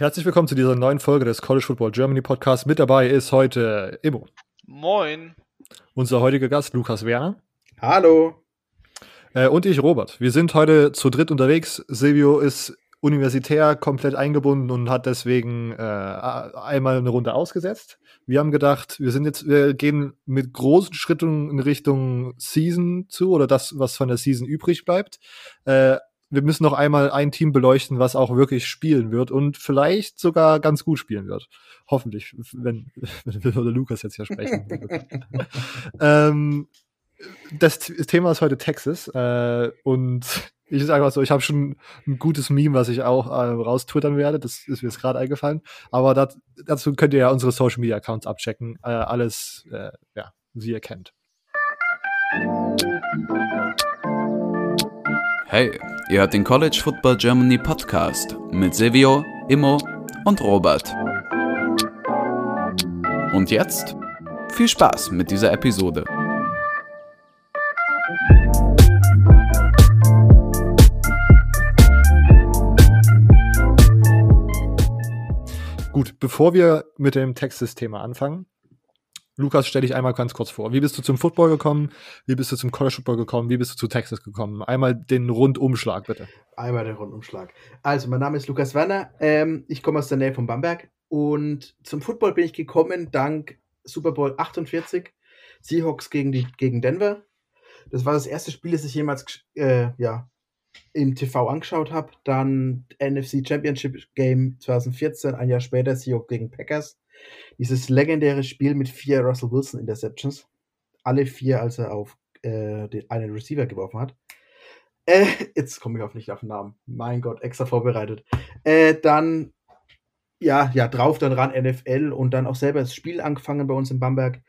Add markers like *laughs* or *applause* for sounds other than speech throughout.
Herzlich willkommen zu dieser neuen Folge des College Football Germany Podcast. Mit dabei ist heute Immo. Moin. Unser heutiger Gast Lukas Werner. Hallo. Äh, und ich, Robert. Wir sind heute zu dritt unterwegs. Silvio ist universitär komplett eingebunden und hat deswegen äh, einmal eine Runde ausgesetzt. Wir haben gedacht, wir sind jetzt, wir gehen mit großen Schritten in Richtung Season zu oder das, was von der Season übrig bleibt. Äh, wir müssen noch einmal ein Team beleuchten, was auch wirklich spielen wird und vielleicht sogar ganz gut spielen wird. Hoffentlich, wenn, *laughs* wenn wir oder Lukas jetzt hier sprechen. *laughs* ähm, das Thema ist heute Texas äh, und ich sage mal so, ich habe schon ein gutes Meme, was ich auch äh, raustwittern werde. Das ist mir jetzt gerade eingefallen. Aber dat, dazu könnt ihr ja unsere Social Media Accounts abchecken. Äh, alles, äh, ja, wie ihr kennt. Hey, ihr hört den College Football Germany Podcast mit Silvio, Immo und Robert. Und jetzt viel Spaß mit dieser Episode. Gut, bevor wir mit dem Texas-Thema anfangen, Lukas, stell dich einmal ganz kurz vor. Wie bist du zum Football gekommen? Wie bist du zum College Football gekommen? Wie bist du zu Texas gekommen? Einmal den Rundumschlag, bitte. Einmal den Rundumschlag. Also, mein Name ist Lukas Werner. Ähm, ich komme aus der Nähe von Bamberg. Und zum Football bin ich gekommen dank Super Bowl 48, Seahawks gegen, die, gegen Denver. Das war das erste Spiel, das ich jemals äh, ja, im TV angeschaut habe. Dann NFC Championship Game 2014, ein Jahr später Seahawks gegen Packers. Dieses legendäre Spiel mit vier Russell Wilson Interceptions. Alle vier, als er auf äh, den, einen Receiver geworfen hat. Äh, jetzt komme ich auf nicht auf den Namen. Mein Gott, extra vorbereitet. Äh, dann, ja, ja, drauf, dann ran NFL und dann auch selber das Spiel angefangen bei uns in Bamberg.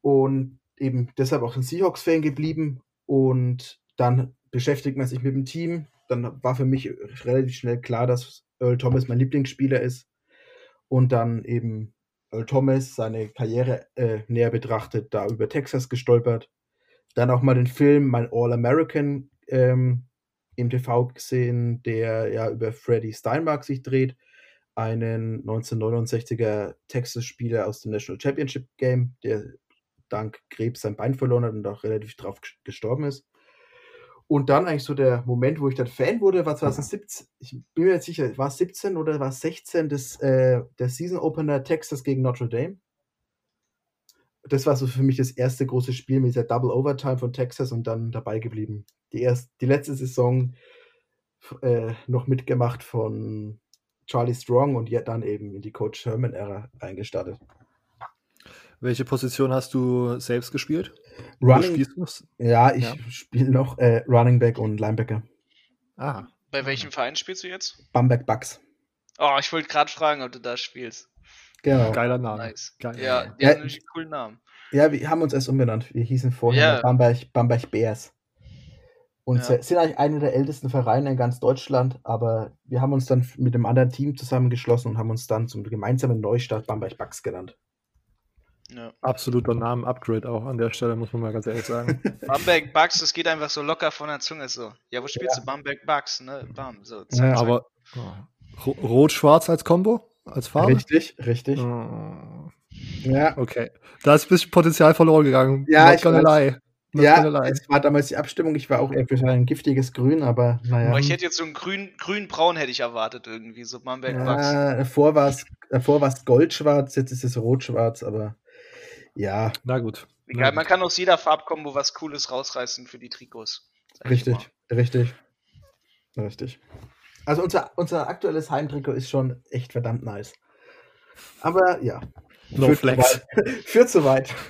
Und eben deshalb auch ein Seahawks-Fan geblieben. Und dann beschäftigt man sich mit dem Team. Dann war für mich relativ schnell klar, dass Earl Thomas mein Lieblingsspieler ist. Und dann eben Earl Thomas seine Karriere äh, näher betrachtet, da über Texas gestolpert. Dann auch mal den Film Mein All-American ähm, im TV gesehen, der ja über Freddie Steinbach sich dreht, einen 1969er Texas-Spieler aus dem National Championship Game, der dank Krebs sein Bein verloren hat und auch relativ drauf gestorben ist. Und dann eigentlich so der Moment, wo ich dann Fan wurde, war 2017, ich bin mir jetzt sicher, war es 17 oder war es 16 des, äh, der Season Opener Texas gegen Notre Dame. Das war so für mich das erste große Spiel mit der Double Overtime von Texas und dann dabei geblieben. Die, erst, die letzte Saison äh, noch mitgemacht von Charlie Strong und ja dann eben in die Coach Sherman-Ära eingestartet. Welche Position hast du selbst gespielt? Running, ja, ich ja. spiele noch äh, Running Back und Linebacker. Ah. Bei welchem Verein spielst du jetzt? Bamberg Bucks. Oh, ich wollte gerade fragen, ob du da spielst. Genau. Geiler Name. Nice. Geiler ja, Name. die ja, haben einen coolen Namen. Ja, wir haben uns erst umbenannt. Wir hießen vorher yeah. Bamberg, Bamberg Bears. Und ja. sind eigentlich einer der ältesten Vereine in ganz Deutschland, aber wir haben uns dann mit einem anderen Team zusammengeschlossen und haben uns dann zum gemeinsamen Neustart Bamberg Bucks genannt. Ja. Absoluter Namen-Upgrade auch an der Stelle, muss man mal ganz ehrlich sagen. *laughs* Bamberg Bucks, das geht einfach so locker von der Zunge so. Ja, wo spielst ja. du Bamberg Bucks, ne? Bam, so. Zack, ja, aber oh. Rot-Schwarz als Combo? Als Farbe? Richtig, richtig. Oh. Ja. Okay. Da ist ein bisschen Potenzial verloren gegangen. Ja, Not ich weiß. Ja, es war damals die Abstimmung. Ich war auch eher für ein giftiges Grün, aber naja. Aber ich hätte jetzt so ein grün, grün-braun hätte ich erwartet irgendwie, so Bamberg Bucks. Ja, davor war es goldschwarz, jetzt ist es rot-schwarz, aber ja. Na gut. Egal, man kann aus jeder Farbkombo was Cooles rausreißen für die Trikots. Richtig, richtig. Richtig. Also unser, unser aktuelles Heimtrikot ist schon echt verdammt nice. Aber ja. No führt flex. Zu weit. *laughs* führt zu weit. *laughs*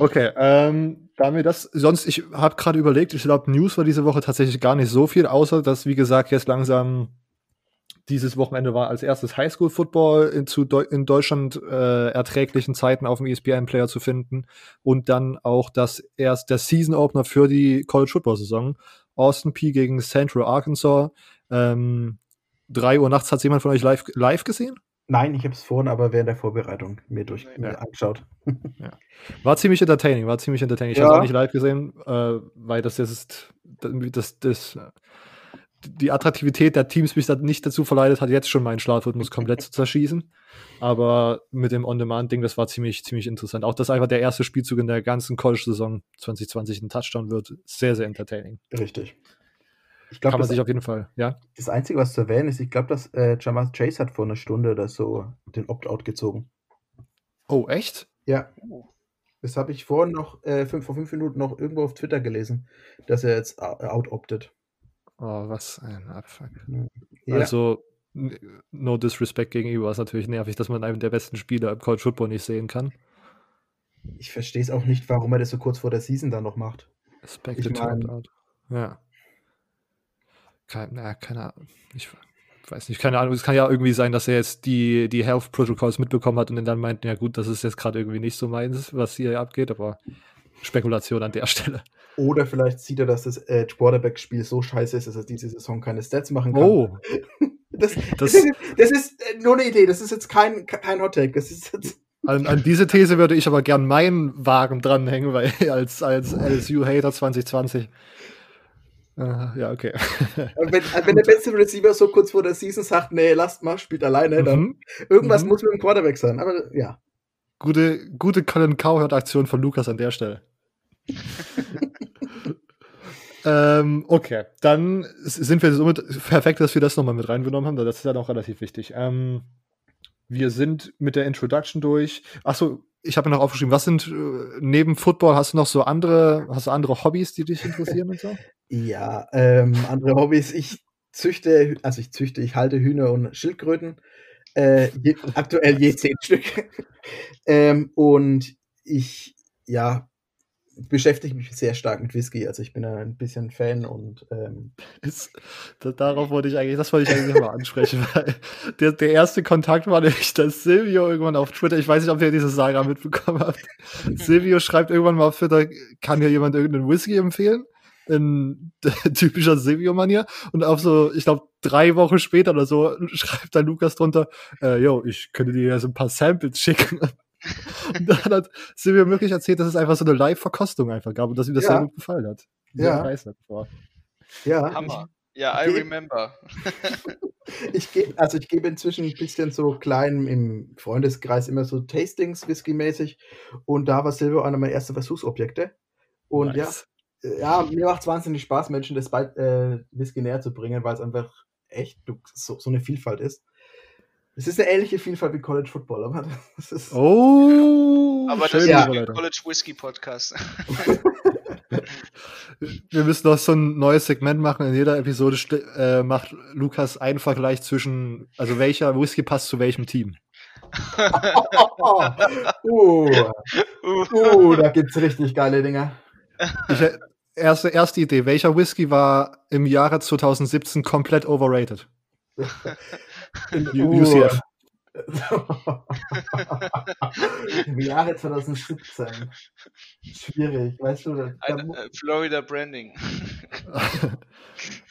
Okay, ähm, da wir das, sonst, ich habe gerade überlegt, ich glaube, News war diese Woche tatsächlich gar nicht so viel, außer dass, wie gesagt, jetzt langsam dieses Wochenende war als erstes Highschool-Football in, zu Deu in Deutschland äh, erträglichen Zeiten auf dem ESPN-Player zu finden und dann auch das erst der Season-Opener für die College-Football-Saison. Austin P gegen Central Arkansas. Ähm, drei Uhr nachts hat jemand von euch live, live gesehen? Nein, ich habe es vorhin aber während der Vorbereitung mir durch ja. mir angeschaut. *laughs* Ja. War ziemlich entertaining, war ziemlich entertaining. Ich ja. habe es auch nicht live gesehen, äh, weil das ist das, das die Attraktivität der Teams mich da nicht dazu verleitet hat, jetzt schon meinen Schlafrhythmus komplett zu zerschießen. Aber mit dem On-Demand-Ding, das war ziemlich, ziemlich interessant. Auch dass einfach der erste Spielzug in der ganzen College-Saison 2020 ein Touchdown wird, sehr, sehr entertaining. Richtig. Ich glaub, Kann man sich auf jeden Fall, ja. Das Einzige, was zu erwähnen ist, ich glaube, dass äh, Jamal Chase hat vor einer Stunde oder so den Opt-out gezogen. Oh, echt? Ja. Das habe ich vorhin noch, äh, fünf, vor fünf Minuten noch irgendwo auf Twitter gelesen, dass er jetzt out-optet. Oh, was ein Abfuck. Ja. Also, no disrespect gegenüber, ist natürlich nervig, dass man einen der besten Spieler im College Football nicht sehen kann. Ich verstehe es auch nicht, warum er das so kurz vor der Season dann noch macht. Respect ich mein, Ja. Keine, na, keine Ahnung. Ich weiß nicht, keine Ahnung. Es kann ja irgendwie sein, dass er jetzt die, die Health Protocols mitbekommen hat und dann meint, ja gut, das ist jetzt gerade irgendwie nicht so meins, was hier abgeht, aber Spekulation an der Stelle. Oder vielleicht sieht er, dass das äh, Quarterback-Spiel so scheiße ist, dass er diese Saison keine Stats machen kann. Oh. *laughs* das, das, das, ist, das, ist, äh, nur eine Idee, das ist jetzt kein, kein Hot-Take. Das ist jetzt. *laughs* An, an, diese These würde ich aber gern meinen Wagen dranhängen, weil *laughs* als, als LSU-Hater 2020. Uh, ja, okay. wenn, wenn, der beste Receiver so kurz vor der Season sagt, nee, lasst mal, spielt alleine, dann mhm. irgendwas mhm. muss mit dem Quarterback sein. Aber ja. Gute, gute Colin Cowherd-Aktion von Lukas an der Stelle. *laughs* ähm, okay, dann sind wir somit perfekt, dass wir das nochmal mit reingenommen haben. Das ist ja noch relativ wichtig. Ähm, wir sind mit der Introduction durch. Achso, ich habe mir noch aufgeschrieben, was sind äh, neben Football, hast du noch so andere, hast du andere Hobbys, die dich interessieren und so? *laughs* Ja, ähm, andere Hobbys. Ich züchte, also ich züchte, ich halte Hühner und Schildkröten. Äh, je, aktuell je zehn *laughs* Stück. ähm, und ich, ja, beschäftige mich sehr stark mit Whisky. Also ich bin ein bisschen Fan und ähm Ist, darauf wollte ich eigentlich, das wollte ich eigentlich mal ansprechen, *laughs* weil der, der erste Kontakt war nämlich, dass Silvio irgendwann auf Twitter, ich weiß nicht, ob ihr diese Saga mitbekommen habt. *laughs* Silvio schreibt irgendwann mal auf Twitter, kann hier jemand irgendeinen Whisky empfehlen? In *laughs* typischer Silvio-Manier. Und auf so, ich glaube, drei Wochen später oder so *laughs* schreibt dann Lukas drunter, äh, yo, ich könnte dir ja so ein paar Samples schicken. *laughs* und dann hat Silvia wirklich erzählt, dass es einfach so eine Live-Verkostung einfach gab und dass ihm das ja. sehr gut gefallen hat. Ja. Ja. Hammer. Ja, I remember. ich gebe, also ich gebe inzwischen ein bisschen so klein im Freundeskreis immer so Tastings Whisky-mäßig und da war Silvio einer meiner ersten Versuchsobjekte. Und nice. Ja, mir macht es wahnsinnig Spaß, Menschen das bald, äh, Whisky näher zu bringen, weil es einfach echt so, so eine Vielfalt ist. Es ist eine ähnliche Vielfalt wie College Football, aber *laughs* das ist. Oh! Aber das ist ja ein College Whiskey Podcast. *laughs* Wir müssen noch so ein neues Segment machen. In jeder Episode äh, macht Lukas einen Vergleich zwischen, also welcher Whisky passt zu welchem Team. uh, *laughs* uh, da gibt's richtig geile Dinger. Ich, äh, erste, erste Idee. Welcher Whisky war im Jahre 2017 komplett overrated? *laughs* UCF. *laughs* Im Jahre 2017. Schwierig, weißt du? Da, Ein, äh, Florida Branding. *laughs*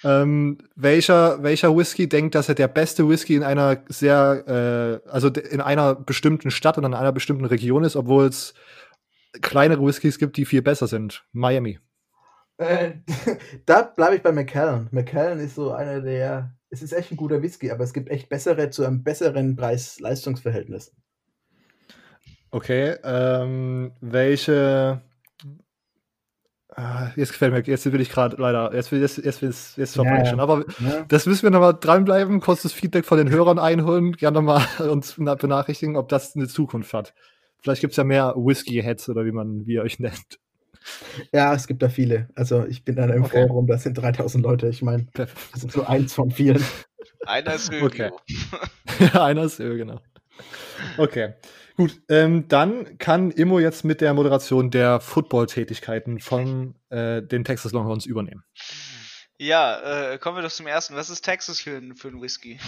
ähm, welcher, welcher Whisky denkt, dass er der beste Whisky in einer sehr, äh, also in einer bestimmten Stadt oder in einer bestimmten Region ist, obwohl es kleinere Whiskys gibt, die viel besser sind? Miami. Äh, *laughs* da bleibe ich bei McKellen. McKellen ist so einer der es ist echt ein guter Whisky, aber es gibt echt bessere zu einem besseren Preis-Leistungsverhältnis. Okay, ähm, welche. Ah, jetzt gefällt mir, jetzt will ich gerade leider, jetzt, jetzt, jetzt, jetzt, jetzt vorbei ja, schon. Aber ja. das müssen wir nochmal dranbleiben, kurzes Feedback von den Hörern einholen, gerne nochmal *laughs* uns benachrichtigen, ob das eine Zukunft hat. Vielleicht gibt es ja mehr Whisky-Heads oder wie man, wie ihr euch nennt. Ja, es gibt da viele. Also ich bin dann im okay. Forum, da sind 3000 Leute. Ich meine, das ist so eins von vielen. Einer ist Öl. Okay. *laughs* ja, einer ist Öl, genau. Okay, gut. Ähm, dann kann Immo jetzt mit der Moderation der Football-Tätigkeiten von äh, den Texas Longhorns übernehmen. Ja, äh, kommen wir doch zum ersten. Was ist Texas für, für ein Whisky?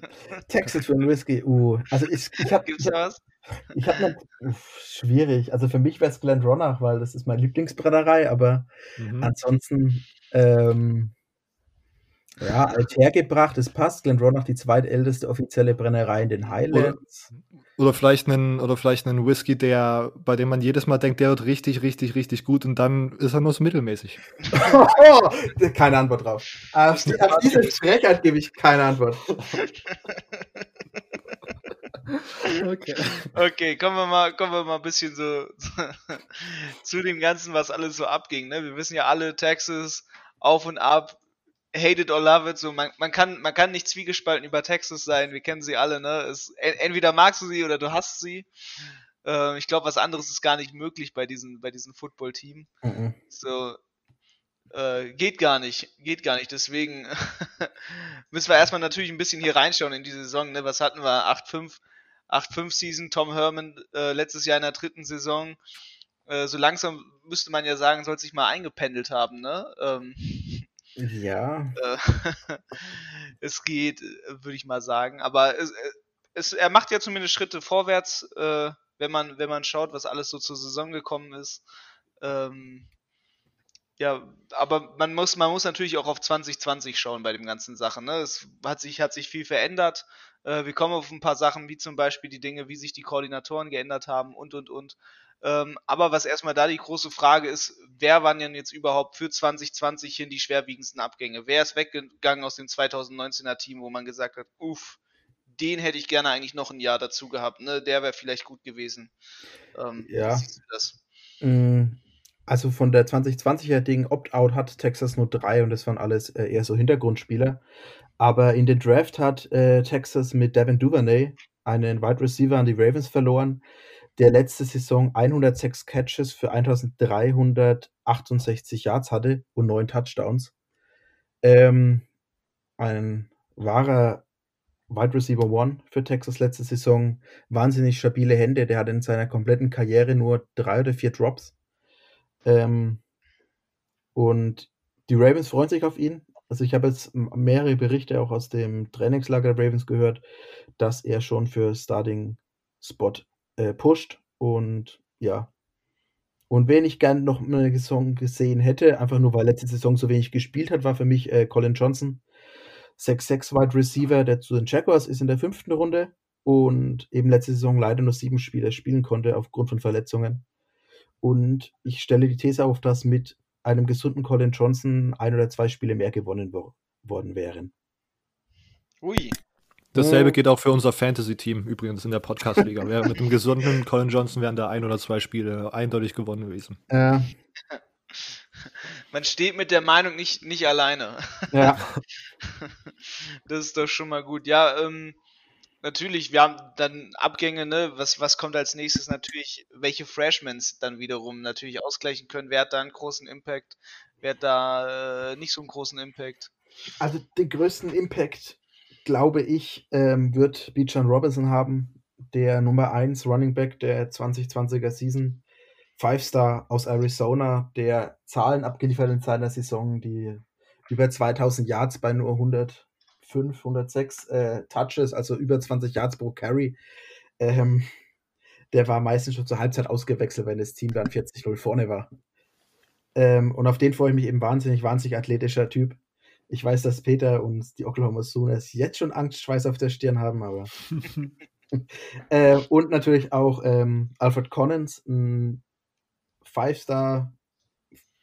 *laughs* Texas für ein Whisky, uh. Also ich, ich habe. Gibt's da was? Ich habe schwierig. Also für mich wäre es Glen Ronach, weil das ist meine Lieblingsbrennerei, aber mhm. ansonsten ähm, ja, alt hergebracht, es passt. Glen Ronach, die zweitälteste offizielle Brennerei in den Highlands. Oder vielleicht einen, oder vielleicht einen Whisky, der, bei dem man jedes Mal denkt, der wird richtig, richtig, richtig gut und dann ist er nur so mittelmäßig. *laughs* keine Antwort drauf. Auf, auf diese Frechheit gebe ich keine Antwort. *laughs* okay. okay, kommen wir mal, kommen wir mal ein bisschen so *laughs* zu dem Ganzen, was alles so abging. Ne? Wir wissen ja alle, Texas auf und ab, hate it or love it, so man, man kann man kann nicht zwiegespalten über Texas sein, wir kennen sie alle, ne? Es, entweder magst du sie oder du hast sie. Äh, ich glaube, was anderes ist gar nicht möglich bei diesem bei diesem Football Team. Mhm. So äh, geht gar nicht, geht gar nicht. Deswegen *laughs* müssen wir erstmal natürlich ein bisschen hier reinschauen in die Saison. Ne? Was hatten wir? 8-5, 8-5 Season. Tom Herman äh, letztes Jahr in der dritten Saison. Äh, so langsam müsste man ja sagen, soll sich mal eingependelt haben. Ne? Ähm, ja. Äh, *laughs* es geht, würde ich mal sagen. Aber es, es, er macht ja zumindest Schritte vorwärts, äh, wenn man, wenn man schaut, was alles so zur Saison gekommen ist. Ähm, ja, aber man muss, man muss natürlich auch auf 2020 schauen bei den ganzen Sachen. Ne? Es hat sich, hat sich viel verändert. Äh, wir kommen auf ein paar Sachen, wie zum Beispiel die Dinge, wie sich die Koordinatoren geändert haben und und und. Ähm, aber was erstmal da die große Frage ist, wer waren denn jetzt überhaupt für 2020 hin die schwerwiegendsten Abgänge? Wer ist weggegangen aus dem 2019er Team, wo man gesagt hat, uff, den hätte ich gerne eigentlich noch ein Jahr dazu gehabt, ne? Der wäre vielleicht gut gewesen. Ähm, ja. Mm, also von der 2020er Ding Opt-out hat Texas nur drei und das waren alles äh, eher so Hintergrundspieler. Aber in den Draft hat äh, Texas mit Devin Duvernay einen Wide Receiver an die Ravens verloren, der letzte Saison 106 Catches für 1368 Yards hatte und neun Touchdowns. Ähm, ein wahrer Wide Receiver One für Texas letzte Saison. Wahnsinnig stabile Hände. Der hat in seiner kompletten Karriere nur drei oder vier Drops. Ähm, und die Ravens freuen sich auf ihn. Also ich habe jetzt mehrere Berichte auch aus dem Trainingslager der Ravens gehört, dass er schon für Starting Spot äh, pusht. Und ja. Und wen ich gern noch eine Saison gesehen hätte, einfach nur weil letzte Saison so wenig gespielt hat, war für mich äh, Colin Johnson. 6-6 Wide Receiver, der zu den Jaguars ist in der fünften Runde und eben letzte Saison leider nur sieben Spiele spielen konnte aufgrund von Verletzungen. Und ich stelle die These auf, dass mit einem gesunden Colin Johnson ein oder zwei Spiele mehr gewonnen wo worden wären. Ui, Dasselbe geht auch für unser Fantasy-Team übrigens in der Podcast-Liga. mit dem gesunden *laughs* Colin Johnson wären da ein oder zwei Spiele eindeutig gewonnen gewesen. Ja. *laughs* Man steht mit der Meinung nicht, nicht alleine. Ja. *laughs* Das ist doch schon mal gut. Ja, ähm, natürlich, wir haben dann Abgänge, ne? Was, was kommt als nächstes? Natürlich, welche Freshmans dann wiederum natürlich ausgleichen können. Wer hat da einen großen Impact? Wer hat da äh, nicht so einen großen Impact? Also den größten Impact glaube ich, ähm, wird Bijan Robinson haben, der Nummer 1 Running Back der 2020er Season. Five-Star aus Arizona, der Zahlen abgeliefert in seiner Saison, die über 2000 Yards bei nur 105, 106 äh, Touches, also über 20 Yards pro Carry. Ähm, der war meistens schon zur Halbzeit ausgewechselt, wenn das Team dann 40-0 vorne war. Ähm, und auf den freue ich mich eben wahnsinnig, wahnsinnig athletischer Typ. Ich weiß, dass Peter und die Oklahoma Sooners jetzt schon Angstschweiß auf der Stirn haben, aber. *laughs* äh, und natürlich auch ähm, Alfred Collins, ein Five-Star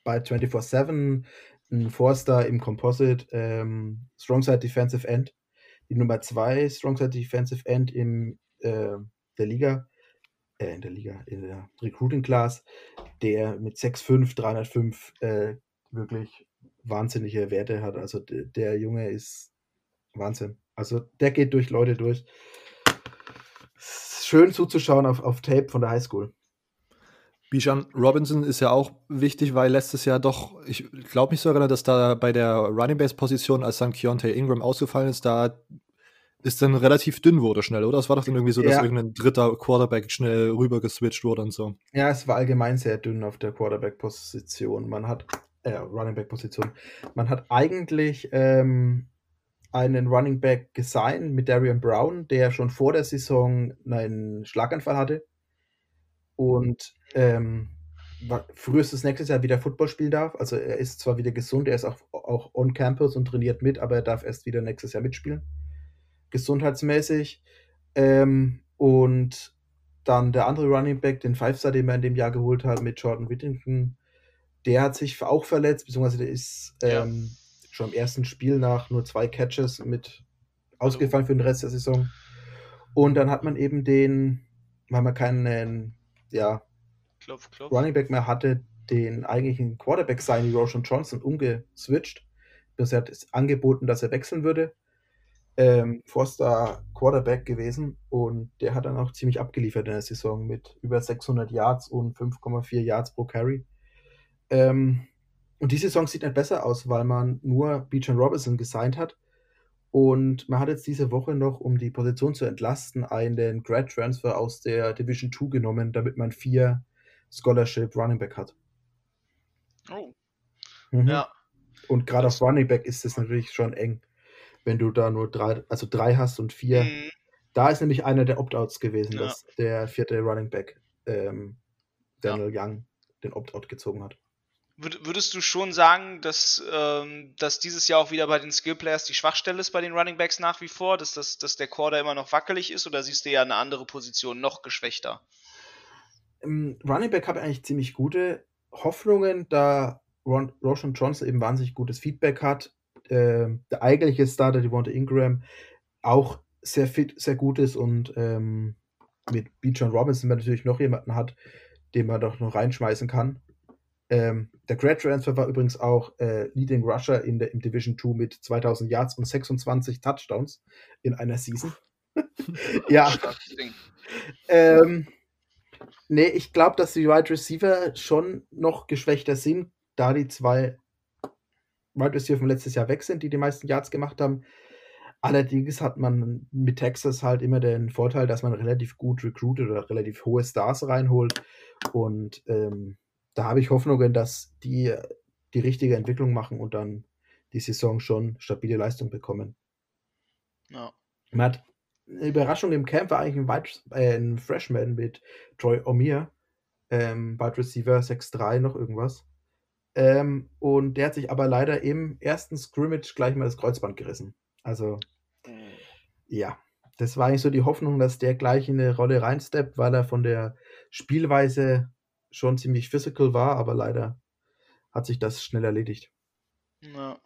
bei 24-7, ein Four-Star im Composite, ähm, Strongside Defensive End, die Nummer 2 Strongside Defensive End in äh, der Liga, äh, in der Liga, in der Recruiting Class, der mit 6'5, 305 äh, wirklich wahnsinnige Werte hat. Also der, der Junge ist Wahnsinn. Also der geht durch Leute durch. Schön zuzuschauen auf, auf Tape von der Highschool. Bijan Robinson ist ja auch wichtig, weil letztes Jahr doch, ich glaube mich so erinnern, dass da bei der Running Base Position, als dann Keontae Ingram ausgefallen ist, da ist dann relativ dünn wurde schnell, oder? Es war doch dann irgendwie so, dass ja. irgendein dritter Quarterback schnell rüber geswitcht wurde und so. Ja, es war allgemein sehr dünn auf der Quarterback-Position. Man hat äh, Running Back Position. Man hat eigentlich ähm, einen Running Back gesigned mit Darian Brown, der schon vor der Saison einen Schlaganfall hatte und ähm, frühestens nächstes Jahr wieder Football spielen darf. Also er ist zwar wieder gesund, er ist auch, auch on Campus und trainiert mit, aber er darf erst wieder nächstes Jahr mitspielen. Gesundheitsmäßig. Ähm, Und dann der andere Running Back, den Five-Star, den wir in dem Jahr geholt haben, mit Jordan Whittington, der hat sich auch verletzt, beziehungsweise der ist ja. ähm, schon im ersten Spiel nach nur zwei Catches mit ausgefallen für den Rest der Saison. Und dann hat man eben den, weil man keinen ja, klopf, klopf. Running Back mehr hatte, den eigentlichen Quarterback sein, Roshan Johnson, umgeswitcht. Das hat angeboten, dass er wechseln würde. Ähm, Forster Quarterback gewesen und der hat dann auch ziemlich abgeliefert in der Saison mit über 600 Yards und 5,4 Yards pro Carry. Ähm, und die Saison sieht nicht besser aus, weil man nur Beecher Robinson gesigned hat. Und man hat jetzt diese Woche noch, um die Position zu entlasten, einen Grad Transfer aus der Division 2 genommen, damit man vier Scholarship Running Back hat. Oh. Mhm. Ja. Und gerade auf Running Back ist es natürlich schon eng, wenn du da nur drei, also drei hast und vier. Mhm. Da ist nämlich einer der Opt-outs gewesen, ja. dass der vierte Running Back ähm, Daniel ja. Young den Opt-out gezogen hat. Würdest du schon sagen, dass, ähm, dass dieses Jahr auch wieder bei den Skill Players die Schwachstelle ist bei den Running Backs nach wie vor, dass, das, dass der Quarter immer noch wackelig ist oder siehst du ja eine andere Position noch geschwächter? Im Running Back habe ich eigentlich ziemlich gute Hoffnungen, da Ron, Roshan Johnson eben wahnsinnig gutes Feedback hat. Äh, der eigentliche Starter, Devonta Ingram, auch sehr fit, sehr gut ist und ähm, mit B. John Robinson man natürlich noch jemanden hat, den man doch noch reinschmeißen kann. Ähm, der Grad Transfer war übrigens auch äh, Leading Rusher in der, im Division 2 mit 2000 Yards und 26 Touchdowns in einer Season. *laughs* ja. ähm, nee, ich glaube, dass die Wide Receiver schon noch geschwächter sind, da die zwei Wide Receiver vom letztes Jahr weg sind, die die meisten Yards gemacht haben. Allerdings hat man mit Texas halt immer den Vorteil, dass man relativ gut recruitet oder relativ hohe Stars reinholt. Und ähm, da habe ich Hoffnungen, dass die die richtige Entwicklung machen und dann die Saison schon stabile Leistung bekommen. Ja. Man hat eine Überraschung im Camp war eigentlich ein, Wide, äh, ein Freshman mit Troy O'Meara, ähm, Wide Receiver 6'3 noch irgendwas. Ähm, und der hat sich aber leider im ersten Scrimmage gleich mal das Kreuzband gerissen. Also, mhm. ja, das war eigentlich so die Hoffnung, dass der gleich in eine Rolle reinsteppt, weil er von der Spielweise schon ziemlich physical war, aber leider hat sich das schnell erledigt. Ja.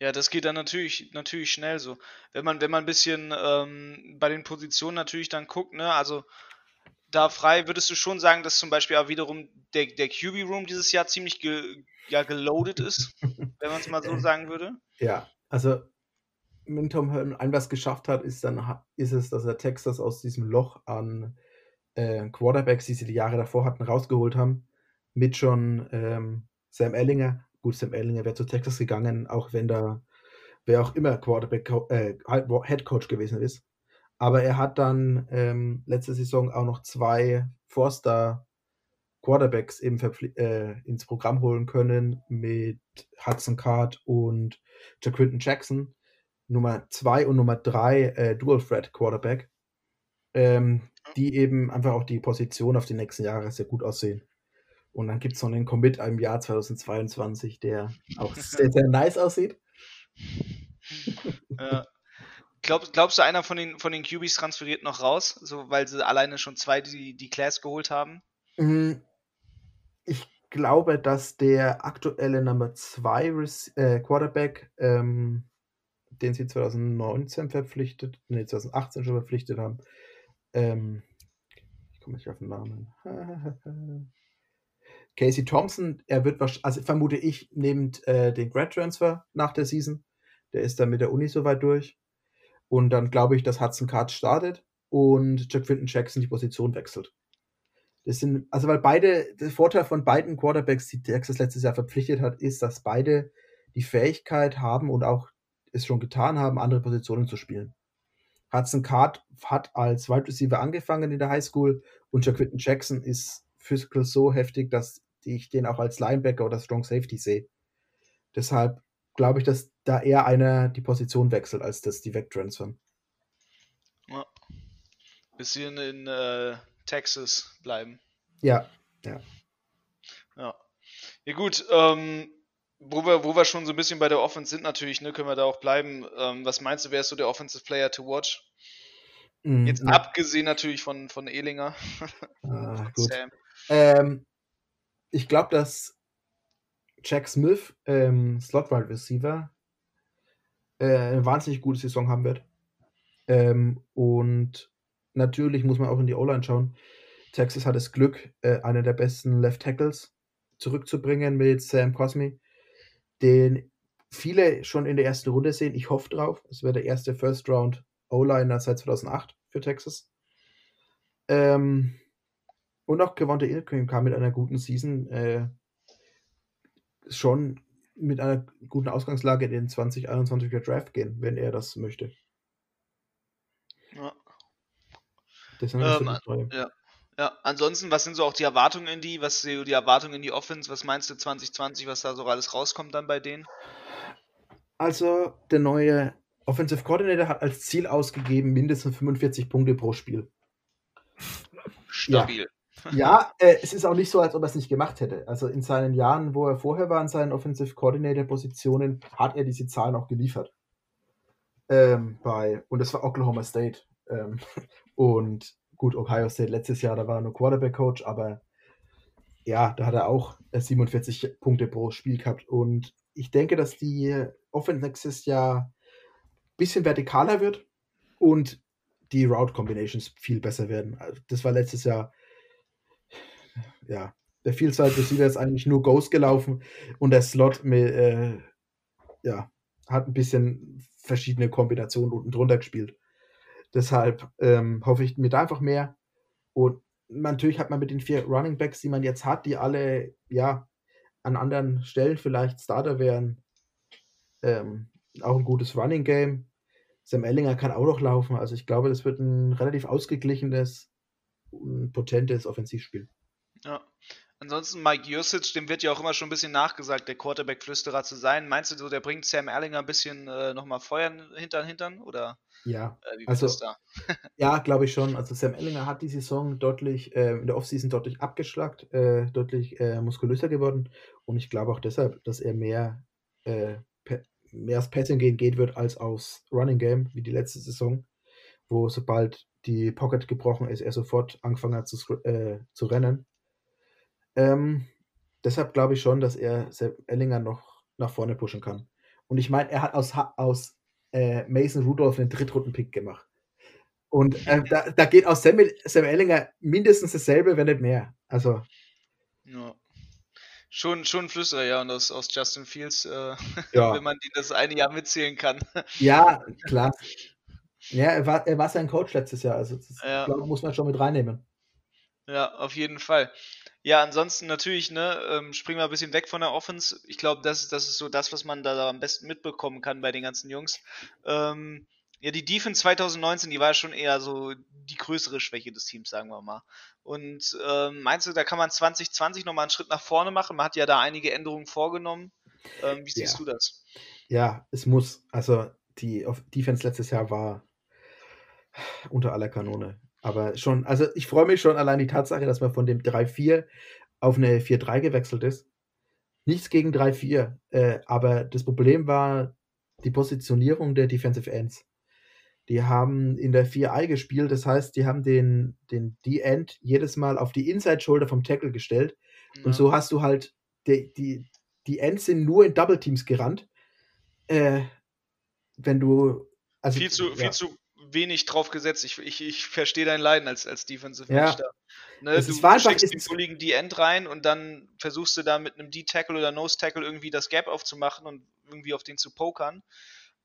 Ja, das geht dann natürlich, natürlich schnell so. Wenn man, wenn man ein bisschen ähm, bei den Positionen natürlich dann guckt, ne, also da frei, würdest du schon sagen, dass zum Beispiel auch wiederum der, der QB-Room dieses Jahr ziemlich ge, ja, geloadet ist, *laughs* wenn man es mal so sagen würde? Ja, also wenn Tom Herman ein was geschafft hat, ist dann ist es, dass er Texas aus diesem Loch an äh, Quarterbacks, die sie die Jahre davor hatten, rausgeholt haben. Mit schon ähm, Sam Ellinger. Gut, Sam Ellinger wäre zu Texas gegangen, auch wenn da wer auch immer Quarterback, äh, Head Coach gewesen ist. Aber er hat dann ähm, letzte Saison auch noch zwei Forster Quarterbacks eben äh, ins Programm holen können mit Hudson Card und Jaquinton Jackson. Nummer zwei und Nummer drei äh, Dual Threat Quarterback. Ähm, die eben einfach auch die Position auf die nächsten Jahre sehr gut aussehen. Und dann gibt es noch einen Commit im Jahr 2022, der auch *laughs* sehr, sehr nice aussieht. Ja. Glaub, glaubst du, einer von den, von den QBs transferiert noch raus, so, weil sie alleine schon zwei die, die Class geholt haben? Mhm. Ich glaube, dass der aktuelle Nummer 2 äh, Quarterback, ähm, den sie 2019 verpflichtet, nee, 2018 schon verpflichtet haben, ähm, ich komme nicht auf den Namen. *laughs* Casey Thompson, er wird wahrscheinlich, also vermute ich, nimmt äh, den Grad Transfer nach der Season. Der ist dann mit der Uni soweit durch. Und dann glaube ich, dass Hudson Card startet und Jack Finton Jackson die Position wechselt. Das sind, also weil beide, der Vorteil von beiden Quarterbacks, die Texas letztes Jahr verpflichtet hat, ist, dass beide die Fähigkeit haben und auch es schon getan haben, andere Positionen zu spielen. Hudson Card hat als Wide Receiver angefangen in der High School und Jaquinton Jackson ist physical so heftig, dass ich den auch als Linebacker oder Strong Safety sehe. Deshalb glaube ich, dass da eher einer die Position wechselt, als dass die wegtransfern. Ja. Bisschen in äh, Texas bleiben. Ja, ja. Ja. Ja gut, ähm, wo wir, wo wir schon so ein bisschen bei der Offense sind natürlich, ne, können wir da auch bleiben. Ähm, was meinst du, wer ist so der Offensive Player to watch? Mhm. Jetzt abgesehen natürlich von, von Ehlinger. Ah, *laughs* gut. Ähm, ich glaube, dass Jack Smith, ähm, Slot Wide Receiver, äh, eine wahnsinnig gute Saison haben wird. Ähm, und natürlich muss man auch in die O-Line schauen. Texas hat das Glück, äh, einen der besten Left Tackles zurückzubringen mit Sam Cosme, den viele schon in der ersten Runde sehen. Ich hoffe drauf. Es wäre der erste First Round O-Liner seit 2008 für Texas. Ähm, und auch Gewonte Ilkrim kam mit einer guten Season äh, schon mit einer guten Ausgangslage in den 2021er Draft gehen, wenn er das möchte. Ja. Ähm, ja. Ja, ansonsten, was sind so auch die Erwartungen in die, was sind die Erwartungen in die Offense? Was meinst du 2020, was da so alles rauskommt dann bei denen? Also, der neue Offensive Coordinator hat als Ziel ausgegeben, mindestens 45 Punkte pro Spiel. Stabil. Ja, ja äh, es ist auch nicht so, als ob er es nicht gemacht hätte. Also in seinen Jahren, wo er vorher war in seinen Offensive Coordinator Positionen, hat er diese Zahlen auch geliefert. Ähm, bei, und das war Oklahoma State. Ähm, *laughs* und gut, Ohio State letztes Jahr, da war er nur Quarterback-Coach, aber ja, da hat er auch 47 äh, Punkte pro Spiel gehabt. Und ich denke, dass die Offense nächstes Jahr ein bisschen vertikaler wird und die Route Combinations viel besser werden. Also, das war letztes Jahr, ja, der Field-Side Receiver ist eigentlich nur Ghost gelaufen und der Slot mit, äh, ja, hat ein bisschen verschiedene Kombinationen unten drunter gespielt. Deshalb ähm, hoffe ich mir da einfach mehr. Und natürlich hat man mit den vier Running Backs, die man jetzt hat, die alle ja an anderen Stellen vielleicht Starter wären, ähm, auch ein gutes Running Game. Sam Ellinger kann auch noch laufen. Also ich glaube, das wird ein relativ ausgeglichenes potentes Offensivspiel. Ja. Ansonsten Mike Josic, dem wird ja auch immer schon ein bisschen nachgesagt, der Quarterback-Flüsterer zu sein. Meinst du so, der bringt Sam Erlinger ein bisschen äh, nochmal Feuer hinter Hintern? Oder ja, äh, also, *laughs* ja, glaube ich schon. Also Sam Ellinger hat die Saison deutlich, äh, in der Offseason deutlich abgeschlagt, äh, deutlich äh, muskulöser geworden. Und ich glaube auch deshalb, dass er mehr, äh, mehr aufs Passing Game geht wird als aufs Running Game, wie die letzte Saison, wo sobald die Pocket gebrochen ist, er sofort angefangen hat zu, äh, zu rennen. Ähm, deshalb glaube ich schon, dass er Sam Ellinger noch nach vorne pushen kann. Und ich meine, er hat aus, aus äh, Mason Rudolph einen Drittrunden-Pick gemacht. Und äh, da, da, geht aus Sam, Sam Ellinger mindestens dasselbe, wenn nicht mehr. Also. Ja. Schon, schon ein Flüsterer, ja, und aus, aus Justin Fields, äh, *laughs* ja. wenn man die das eine Jahr mitzählen kann. *laughs* Ja, klar. Ja, er war, er war sein Coach letztes Jahr, also das ja. glaub, muss man schon mit reinnehmen. Ja, auf jeden Fall. Ja, ansonsten natürlich, ne, ähm, springen wir ein bisschen weg von der Offense. Ich glaube, das, das ist so das, was man da am besten mitbekommen kann bei den ganzen Jungs. Ähm, ja, die Defense 2019, die war schon eher so die größere Schwäche des Teams, sagen wir mal. Und ähm, meinst du, da kann man 2020 nochmal einen Schritt nach vorne machen? Man hat ja da einige Änderungen vorgenommen. Ähm, wie siehst ja. du das? Ja, es muss. Also die Defense letztes Jahr war unter aller Kanone. Aber schon, also ich freue mich schon allein die Tatsache, dass man von dem 3-4 auf eine 4-3 gewechselt ist. Nichts gegen 3-4, äh, aber das Problem war die Positionierung der Defensive Ends. Die haben in der 4-Eye gespielt, das heißt, die haben den, den D-End jedes Mal auf die Inside-Shoulder vom Tackle gestellt. Ja. Und so hast du halt, die, die, die Ends sind nur in Double Teams gerannt. Äh, wenn du. Also, viel zu, ja. viel zu wenig drauf gesetzt. Ich, ich, ich verstehe dein Leiden als, als Defensive ja. Ne, du steckst den bulligen D-End rein und dann versuchst du da mit einem D-Tackle oder Nose-Tackle irgendwie das Gap aufzumachen und irgendwie auf den zu pokern.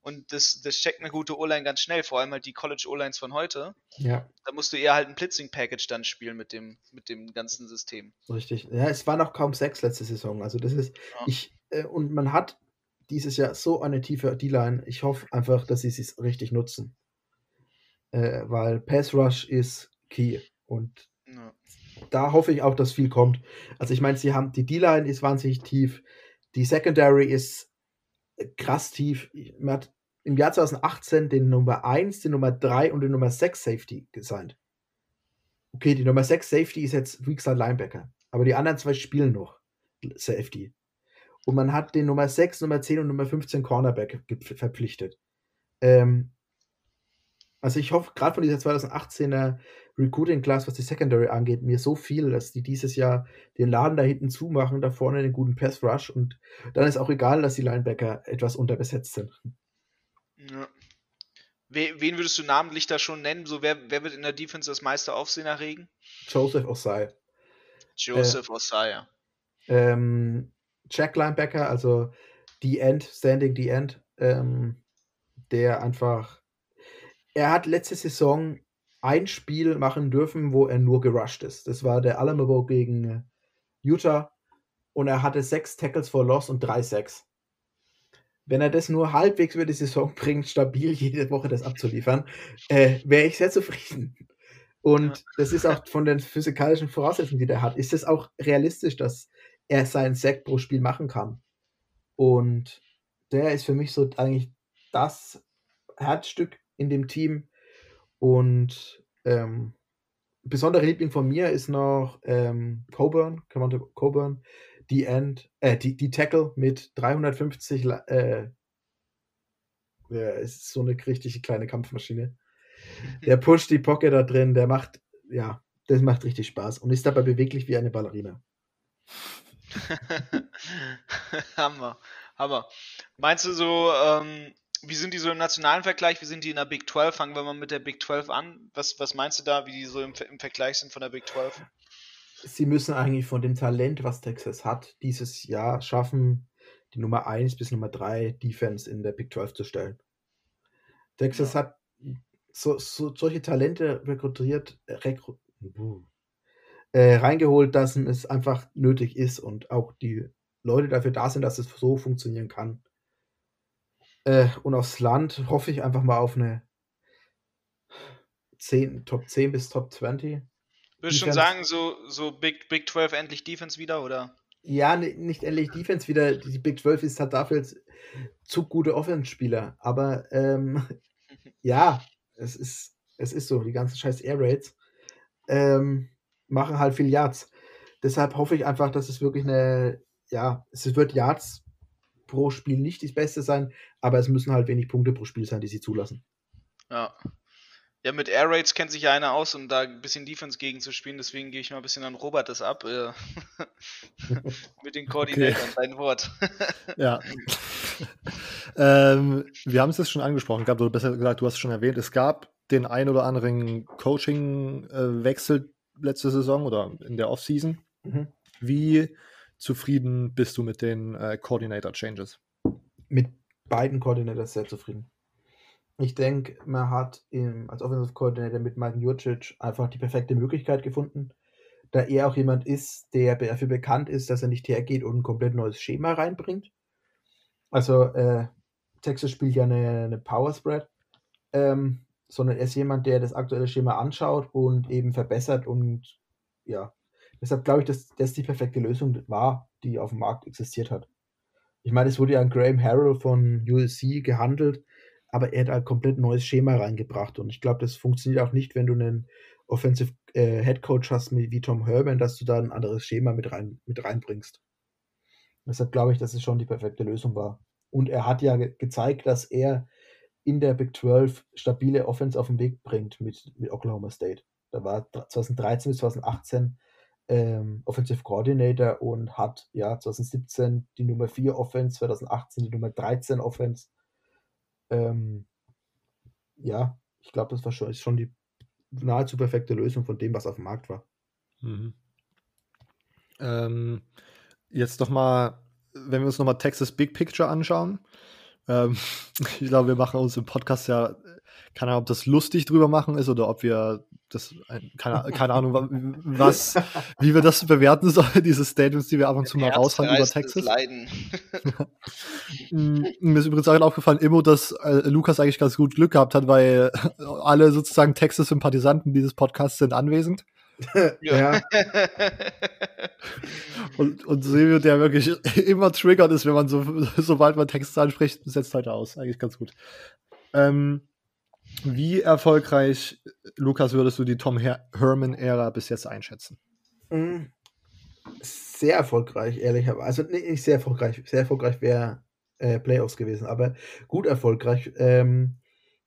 Und das, das checkt eine gute O-Line ganz schnell, vor allem halt die College O-Lines von heute. Ja. Da musst du eher halt ein Blitzing-Package dann spielen mit dem, mit dem ganzen System. Richtig. Ja, es war noch kaum sechs letzte Saison. Also das ist, ja. ich, äh, und man hat dieses Jahr so eine tiefe D-Line. Ich hoffe einfach, dass sie es richtig nutzen äh, weil Pass Rush ist key und ja. da hoffe ich auch, dass viel kommt. Also ich meine, sie haben die D-Line ist wahnsinnig tief, die Secondary ist krass tief. Man hat im Jahr 2018 den Nummer 1, den Nummer 3 und den Nummer 6 Safety gesigned. Okay, die Nummer 6 Safety ist jetzt Weakside Linebacker, aber die anderen zwei spielen noch Safety. Und man hat den Nummer 6, Nummer 10 und Nummer 15 Cornerback verpflichtet. Ähm, Also ich hoffe, gerade von dieser 2018er Recruiting Class, was die Secondary angeht, mir so viel, dass die dieses Jahr den Laden da hinten zumachen, da vorne einen guten Pass Rush und dann ist auch egal, dass die Linebacker etwas unterbesetzt sind. Ja. Wen würdest du namentlich da schon nennen? So, wer, wer wird in der Defense das meiste Aufsehen erregen? Joseph Osai. Joseph äh, Osai, ja. Ähm, Jack Linebacker, also die End, Standing the End, ähm, der einfach, er hat letzte Saison ein Spiel machen dürfen, wo er nur gerusht ist. Das war der Alamo gegen Utah und er hatte sechs Tackles for Loss und drei Sacks. Wenn er das nur halbwegs über die Saison *laughs* bringt, stabil jede Woche das abzuliefern, äh, wäre ich sehr zufrieden. Und ja. das ist auch von den physikalischen Voraussetzungen, die der hat, ist es auch realistisch, dass er seinen Sack pro Spiel machen kann. Und der ist für mich so eigentlich das Herzstück in dem Team. Und ähm, besonderer Liebling von mir ist noch ähm, Coburn, Commander Coburn, die End, äh, die, die Tackle mit 350, äh, ja, ist so eine richtige kleine Kampfmaschine. Der pusht die Pocket da drin, der macht, ja, das macht richtig Spaß und ist dabei beweglich wie eine Ballerina. *laughs* Hammer, Hammer. Meinst du so, ähm, wie sind die so im nationalen Vergleich? Wie sind die in der Big 12? Fangen wir mal mit der Big 12 an. Was, was meinst du da, wie die so im, im Vergleich sind von der Big 12? Sie müssen eigentlich von dem Talent, was Texas hat, dieses Jahr schaffen, die Nummer 1 bis Nummer 3 Defense in der Big 12 zu stellen. Texas ja. hat so, so, solche Talente rekrutiert, rekru äh, reingeholt, dass es einfach nötig ist und auch die Leute dafür da sind, dass es so funktionieren kann. Äh, und aufs Land hoffe ich einfach mal auf eine 10, Top 10 bis Top 20. Würdest du schon sagen, so, so Big, Big 12 endlich Defense wieder, oder? Ja, nicht endlich Defense wieder. Die Big 12 ist halt dafür jetzt zu gute Offense-Spieler. Aber ähm, *laughs* ja, es ist, es ist so. Die ganzen scheiß Air Raids ähm, machen halt viel Yards. Deshalb hoffe ich einfach, dass es wirklich eine, ja, es wird Yards pro Spiel nicht das Beste sein, aber es müssen halt wenig Punkte pro Spiel sein, die sie zulassen. Ja. Ja, mit Air Raids kennt sich ja einer aus, um da ein bisschen Defense gegen zu spielen, deswegen gehe ich mal ein bisschen an Robert das ab. Äh, *laughs* mit den Koordinatoren, okay. dein Wort. *laughs* ja. ähm, wir haben es jetzt schon angesprochen gehabt, oder besser gesagt, du hast es schon erwähnt, es gab den ein oder anderen Coaching-Wechsel äh, letzte Saison oder in der Offseason. Mhm. Wie zufrieden bist du mit den äh, Coordinator Changes? Mit beiden Coordinators sehr zufrieden. Ich denke, man hat im, als Offensive Coordinator mit Mike Jurcic einfach die perfekte Möglichkeit gefunden, da er auch jemand ist, der dafür bekannt ist, dass er nicht hergeht und ein komplett neues Schema reinbringt. Also äh, Texas spielt ja eine, eine Power Spread, ähm, sondern er ist jemand, der das aktuelle Schema anschaut und eben verbessert und ja, Deshalb glaube ich, dass das die perfekte Lösung war, die auf dem Markt existiert hat. Ich meine, es wurde ja an Graham Harrell von USC gehandelt, aber er hat ein komplett neues Schema reingebracht und ich glaube, das funktioniert auch nicht, wenn du einen Offensive äh, Head Coach hast wie Tom Herman, dass du da ein anderes Schema mit, rein, mit reinbringst. Deshalb glaube ich, dass es schon die perfekte Lösung war. Und er hat ja ge gezeigt, dass er in der Big 12 stabile Offense auf den Weg bringt mit, mit Oklahoma State. Da war 2013 bis 2018 ähm, Offensive Coordinator und hat ja 2017 die Nummer 4 Offense, 2018 die Nummer 13 Offense. Ähm, ja, ich glaube, das war schon, ist schon die nahezu perfekte Lösung von dem, was auf dem Markt war. Mhm. Ähm, jetzt nochmal, wenn wir uns nochmal Texas Big Picture anschauen. Ähm, *laughs* ich glaube, wir machen uns im Podcast ja keine Ahnung, ob das lustig drüber machen ist oder ob wir das, keine, keine Ahnung, was, *laughs* wie wir das bewerten sollen, diese Statements, die wir ab und zu mal raushauen über Texas. *laughs* Mm, mir ist übrigens auch aufgefallen, Immo, dass äh, Lukas eigentlich ganz gut Glück gehabt hat, weil alle sozusagen Texas-Sympathisanten dieses Podcasts sind anwesend. *laughs* ja. *laughs* und, und Silvio, der wirklich *laughs* immer triggert ist, wenn man so, sobald man Texas anspricht, setzt heute aus. Eigentlich ganz gut. Ähm, wie erfolgreich, Lukas, würdest du die Tom Herman-Ära bis jetzt einschätzen? Mm, sehr erfolgreich, ehrlicherweise. Also nicht sehr erfolgreich. Sehr erfolgreich wäre äh, Playoffs gewesen, aber gut erfolgreich. Ähm,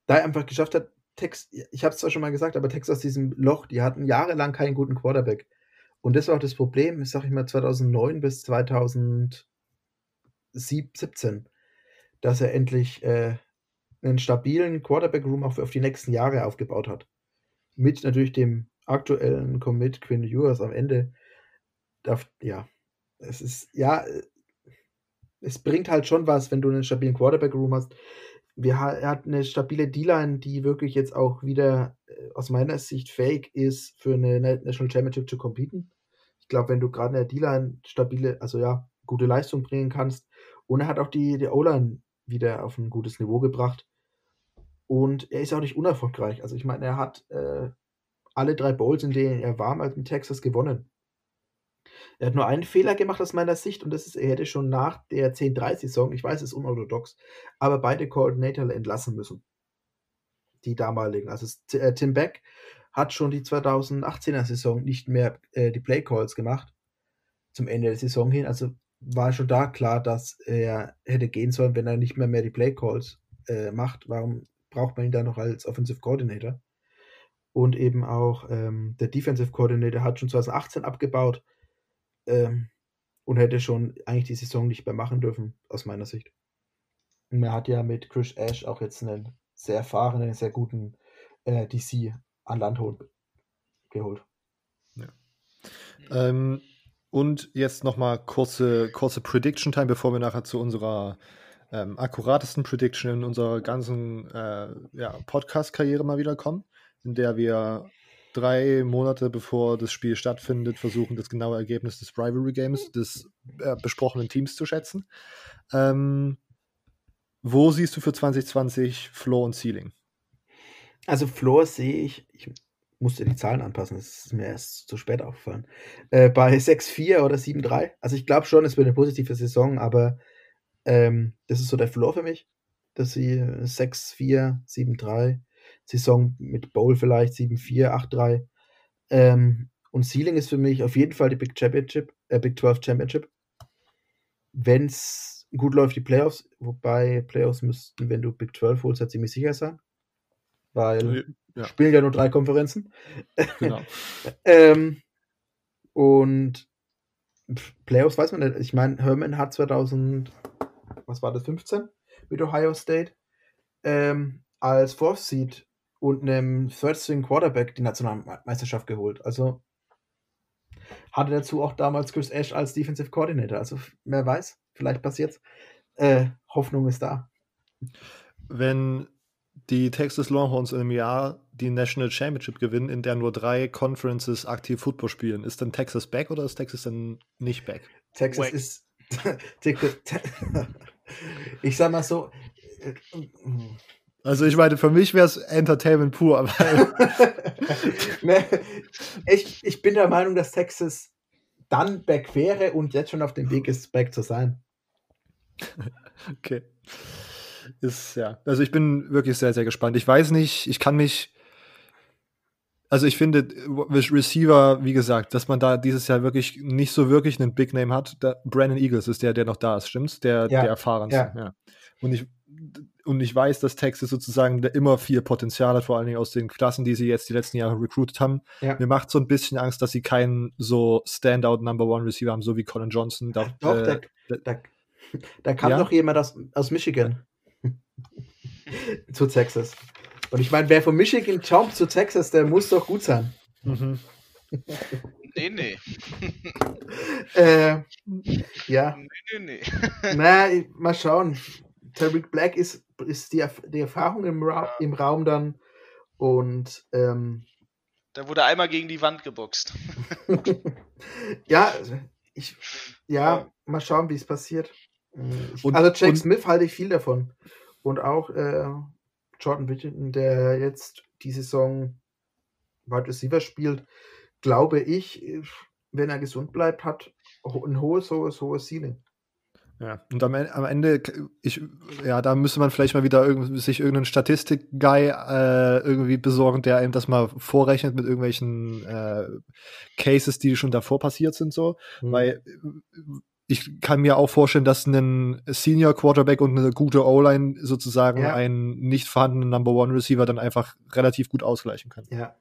da er einfach geschafft hat, Tex, ich habe es zwar schon mal gesagt, aber Texas aus diesem Loch, die hatten jahrelang keinen guten Quarterback. Und das war auch das Problem, sag ich mal, 2009 bis 2017, dass er endlich äh, einen stabilen Quarterback-Room auch auf die nächsten Jahre aufgebaut hat. Mit natürlich dem aktuellen Commit Quinn Ewers am Ende. Darf, ja, es ist, ja, es bringt halt schon was, wenn du einen stabilen Quarterback-Room hast. Wir, er hat eine stabile D-Line, die wirklich jetzt auch wieder äh, aus meiner Sicht fähig ist, für eine National Championship zu competen. Ich glaube, wenn du gerade in der D-Line stabile, also ja, gute Leistung bringen kannst. Und er hat auch die, die O-Line wieder auf ein gutes Niveau gebracht. Und er ist auch nicht unerfolgreich. Also ich meine, er hat äh, alle drei Bowls, in denen er war, mit Texas gewonnen. Er hat nur einen Fehler gemacht aus meiner Sicht und das ist, er hätte schon nach der 10-3-Saison, ich weiß, es ist unorthodox, aber beide Coordinator entlassen müssen. Die damaligen. Also äh, Tim Beck hat schon die 2018er Saison nicht mehr äh, die Play Calls gemacht. Zum Ende der Saison hin. Also war schon da klar, dass er hätte gehen sollen, wenn er nicht mehr mehr die Play Calls äh, macht. Warum braucht man ihn dann noch als Offensive Coordinator? Und eben auch ähm, der Defensive Coordinator hat schon 2018 abgebaut ähm, und hätte schon eigentlich die Saison nicht mehr machen dürfen, aus meiner Sicht. Und er hat ja mit Chris Ash auch jetzt einen sehr erfahrenen, sehr guten äh, DC an Land geholt. Ja. Ähm, und jetzt nochmal kurze, kurze Prediction Time, bevor wir nachher zu unserer ähm, akkuratesten Prediction in unserer ganzen äh, ja, Podcast-Karriere mal wieder kommen, in der wir drei Monate bevor das Spiel stattfindet, versuchen, das genaue Ergebnis des Rivalry Games des äh, besprochenen Teams zu schätzen. Ähm, wo siehst du für 2020 Floor und Ceiling? Also Floor sehe ich, ich musste die Zahlen anpassen, das ist mir erst zu spät aufgefallen, äh, bei 6-4 oder 7-3. Also ich glaube schon, es wird eine positive Saison, aber ähm, das ist so der Floor für mich, dass sie 6-4, 7-3 Saison mit Bowl vielleicht 7-4, 8-3. Ähm, und Ceiling ist für mich auf jeden Fall die Big Championship, äh, Big 12 Championship. Wenn es gut läuft, die Playoffs, wobei Playoffs müssten, wenn du Big 12 holst, halt ziemlich sicher sein. Weil ja. spielen ja nur drei Konferenzen. Genau. *laughs* ähm, und Playoffs weiß man nicht. Ich meine, Herman hat 2000, was war das, 15 mit Ohio State ähm, als Fourth Seed und einem Third String Quarterback die Nationalmeisterschaft geholt. Also hatte dazu auch damals Chris Ash als Defensive Coordinator. Also wer weiß, vielleicht passiert's. Äh, Hoffnung ist da. Wenn die Texas Longhorns im Jahr die National Championship gewinnen, in der nur drei Conferences aktiv Football spielen, ist dann Texas back oder ist Texas dann nicht back? Texas Wack. ist. *laughs* ich sag mal so. Äh, also ich meine, für mich wäre es Entertainment pur. Aber *laughs* ne, ich, ich bin der Meinung, dass Texas dann back wäre und jetzt schon auf dem Weg ist, back zu sein. *laughs* Okay. Ist ja. Also ich bin wirklich sehr, sehr gespannt. Ich weiß nicht, ich kann mich. Also ich finde, Receiver, wie gesagt, dass man da dieses Jahr wirklich nicht so wirklich einen Big Name hat. Da, Brandon Eagles ist der, der noch da ist, stimmt's? Der, ja. der erfahrenste. Ja. ja. Und ich und ich weiß, dass Texas sozusagen immer viel Potenzial hat, vor allen Dingen aus den Klassen, die sie jetzt die letzten Jahre recruited haben. Ja. Mir macht so ein bisschen Angst, dass sie keinen so Standout Number One Receiver haben, so wie Colin Johnson. Da, doch, äh, da, da, da, kam ja? doch jemand aus, aus Michigan *laughs* zu Texas. Und ich meine, wer von Michigan jumpt zu Texas, der muss doch gut sein. Mhm. Nee, nee. äh, ja. Nee, nee, nee. Na, mal schauen. Tariq Black ist, ist die, die Erfahrung im, Ra im Raum dann und ähm, da wurde einmal gegen die Wand geboxt. *laughs* ja, ich, ja, mal schauen, wie es passiert. Und, also Jack und, Smith halte ich viel davon. Und auch äh, Jordan Whittington, der jetzt die Saison Wide Receiver spielt, glaube ich, wenn er gesund bleibt, hat ein hohes, hohes, hohes Ceiling. Ja, und am, am, Ende, ich, ja, da müsste man vielleicht mal wieder irg sich irgendeinen Statistik-Guy äh, irgendwie besorgen, der einem das mal vorrechnet mit irgendwelchen äh, Cases, die schon davor passiert sind, so. Mhm. Weil ich kann mir auch vorstellen, dass ein Senior Quarterback und eine gute O-Line sozusagen ja. einen nicht vorhandenen Number One Receiver dann einfach relativ gut ausgleichen können. Ja,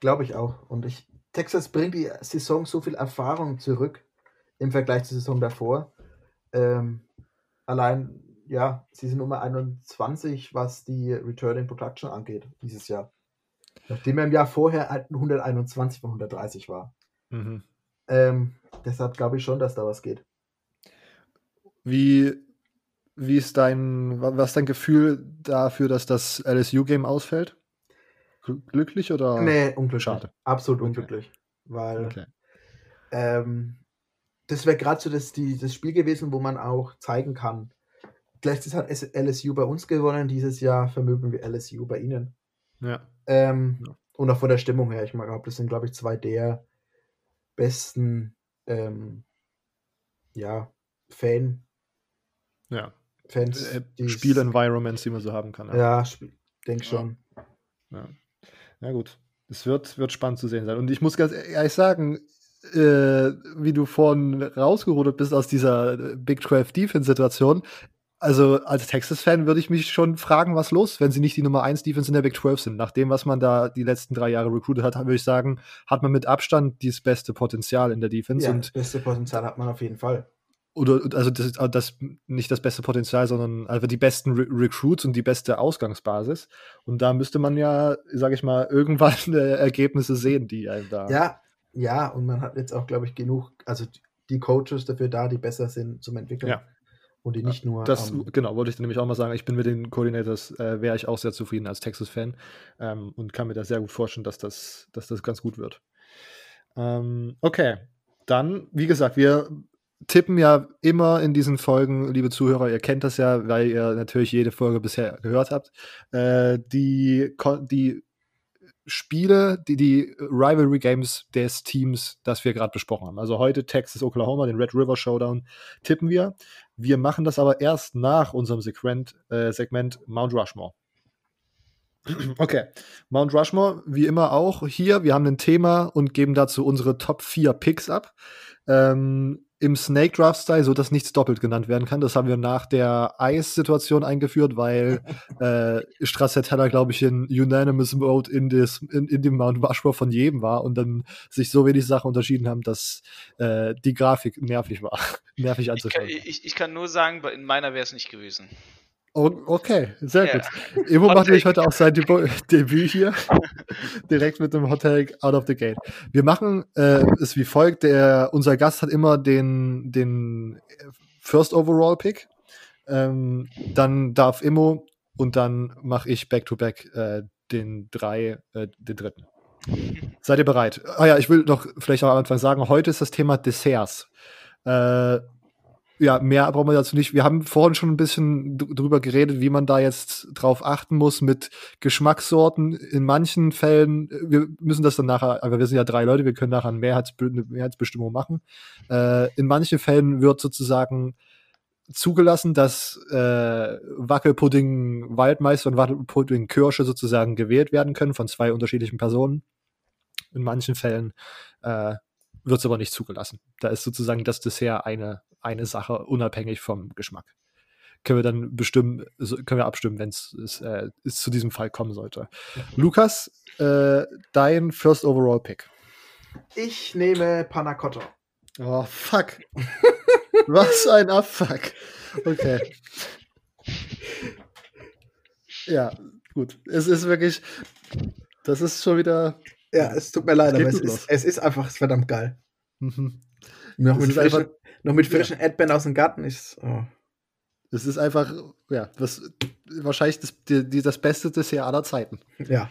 glaube ich auch. Und ich, Texas bringt die Saison so viel Erfahrung zurück im Vergleich zur Saison davor. Ähm, allein, ja, sie sind Nummer 21, was die Returning Production angeht, dieses Jahr. Nachdem er im Jahr vorher 121 von 130 war. Mhm. Ähm, deshalb glaube ich schon, dass da was geht. Wie, wie ist dein, was ist dein Gefühl dafür, dass das LSU-Game ausfällt? Glücklich oder? Nee, unglücklich. Schade. Absolut okay. unglücklich. Weil okay. ähm, das wäre gerade so das, die, das Spiel gewesen, wo man auch zeigen kann. Gleichzeitig hat LSU bei uns gewonnen, dieses Jahr vermögen wir LSU bei ihnen. Ja. Ähm, ja. Und auch von der Stimmung her, ich glaube, das sind, glaube ich, zwei der besten ähm, ja, Fan. Ja. Fans. Äh, Spiel-Environments, die man so haben kann. Ja, ja denke schon. Ja. ja, gut. Es wird, wird spannend zu sehen sein. Und ich muss ganz ehrlich sagen, äh, wie du vorhin rausgerudert bist aus dieser Big 12 Defense-Situation, also als Texas-Fan würde ich mich schon fragen, was los, wenn sie nicht die Nummer 1 Defense in der Big 12 sind. Nach dem, was man da die letzten drei Jahre recruited hat, würde ich sagen, hat man mit Abstand das beste Potenzial in der Defense. Ja, und das beste Potenzial hat man auf jeden Fall. Oder also das, das nicht das beste Potenzial, sondern einfach die besten Re Recruits und die beste Ausgangsbasis. Und da müsste man ja, sage ich mal, irgendwann Ergebnisse sehen, die einem da. Ja, ja, und man hat jetzt auch, glaube ich, genug, also die Coaches dafür da, die besser sind zum Entwickeln. Ja. Und die nicht nur. Das, um, genau, wollte ich nämlich auch mal sagen. Ich bin mit den Coordinators, äh, wäre ich auch sehr zufrieden als Texas-Fan ähm, und kann mir da sehr gut vorstellen, dass das, dass das ganz gut wird. Ähm, okay, dann, wie gesagt, wir tippen ja immer in diesen Folgen, liebe Zuhörer, ihr kennt das ja, weil ihr natürlich jede Folge bisher gehört habt, äh, die, die Spiele, die, die Rivalry Games des Teams, das wir gerade besprochen haben. Also heute Texas, Oklahoma, den Red River Showdown tippen wir. Wir machen das aber erst nach unserem Segment, äh, Segment Mount Rushmore. *clears throat* Okay, Mount Rushmore, wie immer auch hier. Wir haben ein Thema und geben dazu unsere Top 4 Picks ab. Ähm, im Snake Draft Style, so dass nichts doppelt genannt werden kann. Das haben wir nach der Eis-Situation eingeführt, weil *laughs* äh, Stracciatella, glaube ich, in Unanimous Mode in, des, in, in dem Mount Rushmore von jedem war und dann sich so wenig Sachen unterschieden haben, dass äh, die Grafik nervig war. *laughs* nervig anzuschauen. Ich kann, ich, ich kann nur sagen, in meiner wäre es nicht gewesen. Oh, okay, sehr ja. gut. Emo macht nämlich heute auch sein *laughs* Debüt hier. *laughs* Direkt mit dem Hotel out of the gate. Wir machen äh, es wie folgt. Der, unser Gast hat immer den, den First Overall Pick. Ähm, dann darf Immo und dann mache ich Back-to-Back äh, den drei, äh, den dritten. Seid ihr bereit? Ah ja, ich will noch vielleicht auch am Anfang sagen, heute ist das Thema Desserts. Äh, ja, mehr brauchen wir dazu nicht. Wir haben vorhin schon ein bisschen drüber geredet, wie man da jetzt drauf achten muss mit Geschmackssorten. In manchen Fällen, äh, wir müssen das dann nachher, aber wir sind ja drei Leute, wir können nachher eine, Mehrheitsbe eine Mehrheitsbestimmung machen. Äh, in manchen Fällen wird sozusagen zugelassen, dass äh, Wackelpudding Waldmeister und Wackelpudding Kirsche sozusagen gewählt werden können von zwei unterschiedlichen Personen. In manchen Fällen äh, wird es aber nicht zugelassen. Da ist sozusagen das Dessert eine eine Sache unabhängig vom Geschmack. Können wir dann bestimmen, können wir abstimmen, wenn es äh, zu diesem Fall kommen sollte. Mhm. Lukas, äh, dein First Overall Pick. Ich nehme Panacotta. Oh, fuck. *laughs* Was ein Abfuck. Okay. Ja, gut. Es ist wirklich, das ist schon wieder. Ja, es tut mir leid, aber es ist, es ist, einfach verdammt geil. Mhm. Noch mit, frischen, noch mit frischen ja. Erdbeeren aus dem Garten ist. Oh. Das ist einfach, ja, was, wahrscheinlich das, die, das beste Dessert aller Zeiten. Ja.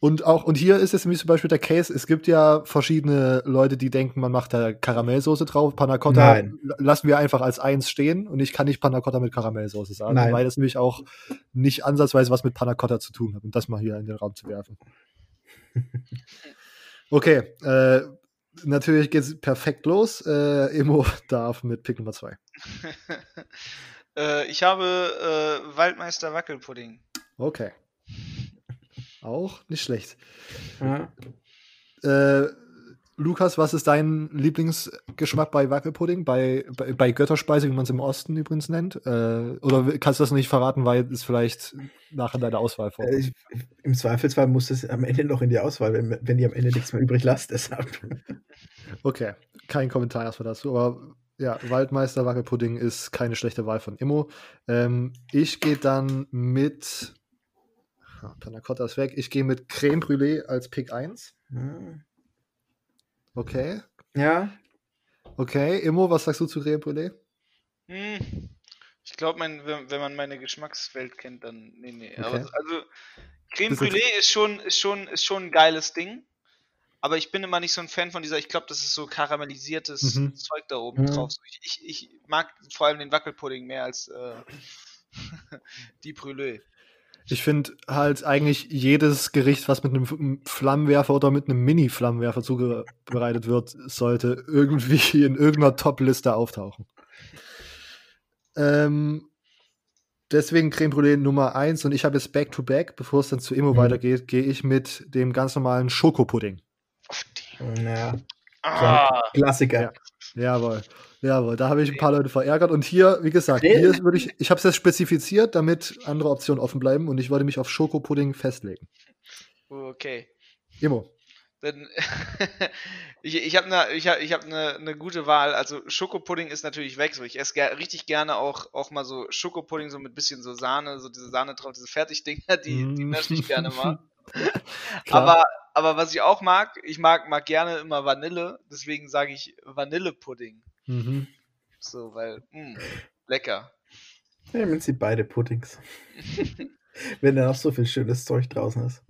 Und auch, und hier ist es nämlich zum Beispiel der Case, es gibt ja verschiedene Leute, die denken, man macht da Karamellsoße drauf. Panna Cotta Nein. lassen wir einfach als eins stehen und ich kann nicht Panna Cotta mit Karamellsoße sagen, Nein. weil das nämlich auch nicht ansatzweise was mit Panna Cotta zu tun hat, um das mal hier in den Raum zu werfen. *laughs* Okay, äh, natürlich geht es perfekt los. Äh, Emo *laughs* darf mit Pick Nummer 2. *laughs* äh, ich habe äh, Waldmeister Wackelpudding. Okay. *laughs* Auch nicht schlecht. Mhm. Äh, Lukas, was ist dein Lieblingsgeschmack bei Wackelpudding? Bei, bei, bei Götterspeise, wie man es im Osten übrigens nennt? Äh, oder kannst du das nicht verraten, weil es vielleicht nachher deine Auswahl vorkommt? Äh, Im Zweifelsfall muss es am Ende noch in die Auswahl, wenn, wenn ihr am Ende nichts mehr übrig lasst, deshalb. *laughs* Okay, kein Kommentar erstmal dazu, aber ja, Waldmeister Wackelpudding ist keine schlechte Wahl von Immo. Ähm, ich gehe dann mit. Panna Cotta ist weg. Ich gehe mit Creme Brûlée als Pick 1. Hm. Okay. Ja. Okay, Immo, was sagst du zu Creme Brûlée? Hm. Ich glaube, wenn, wenn man meine Geschmackswelt kennt, dann. Nee, nee. Okay. Aber, also, Creme Brûlée ist schon, ist, schon, ist schon ein geiles Ding. Aber ich bin immer nicht so ein Fan von dieser, ich glaube, das ist so karamellisiertes mhm. Zeug da oben mhm. drauf. Ich, ich, ich, mag vor allem den Wackelpudding mehr als äh, *laughs* die Brûlée. Ich finde halt eigentlich jedes Gericht, was mit einem Flammenwerfer oder mit einem Mini-Flammenwerfer zubereitet wird, sollte irgendwie *laughs* in irgendeiner Top-Liste auftauchen. Ähm, deswegen Creme Brûlée Nummer 1 und ich habe jetzt Back-to-Back, bevor es dann zu Immo mhm. weitergeht, gehe ich mit dem ganz normalen Schokopudding. Ja. Ah. Klassiker. Ja. Jawohl. Jawohl, da habe ich ein paar Leute verärgert. Und hier, wie gesagt, hier würde ich, ich habe es jetzt spezifiziert, damit andere Optionen offen bleiben und ich wollte mich auf Schokopudding festlegen. Okay. Imo. Dann, *laughs* ich ich habe eine ich hab, ich hab ne, ne gute Wahl. Also Schokopudding ist natürlich weg. So. Ich esse ger richtig gerne auch, auch mal so Schokopudding so mit bisschen so Sahne, so diese Sahne drauf, diese Fertigdinger, die, die nasche ich gerne mal. *laughs* aber, aber was ich auch mag, ich mag, mag gerne immer Vanille, deswegen sage ich Vanillepudding. Mhm. So, weil, mh, lecker. Nehmen Sie beide Puddings. *laughs* Wenn da noch so viel schönes Zeug draußen ist.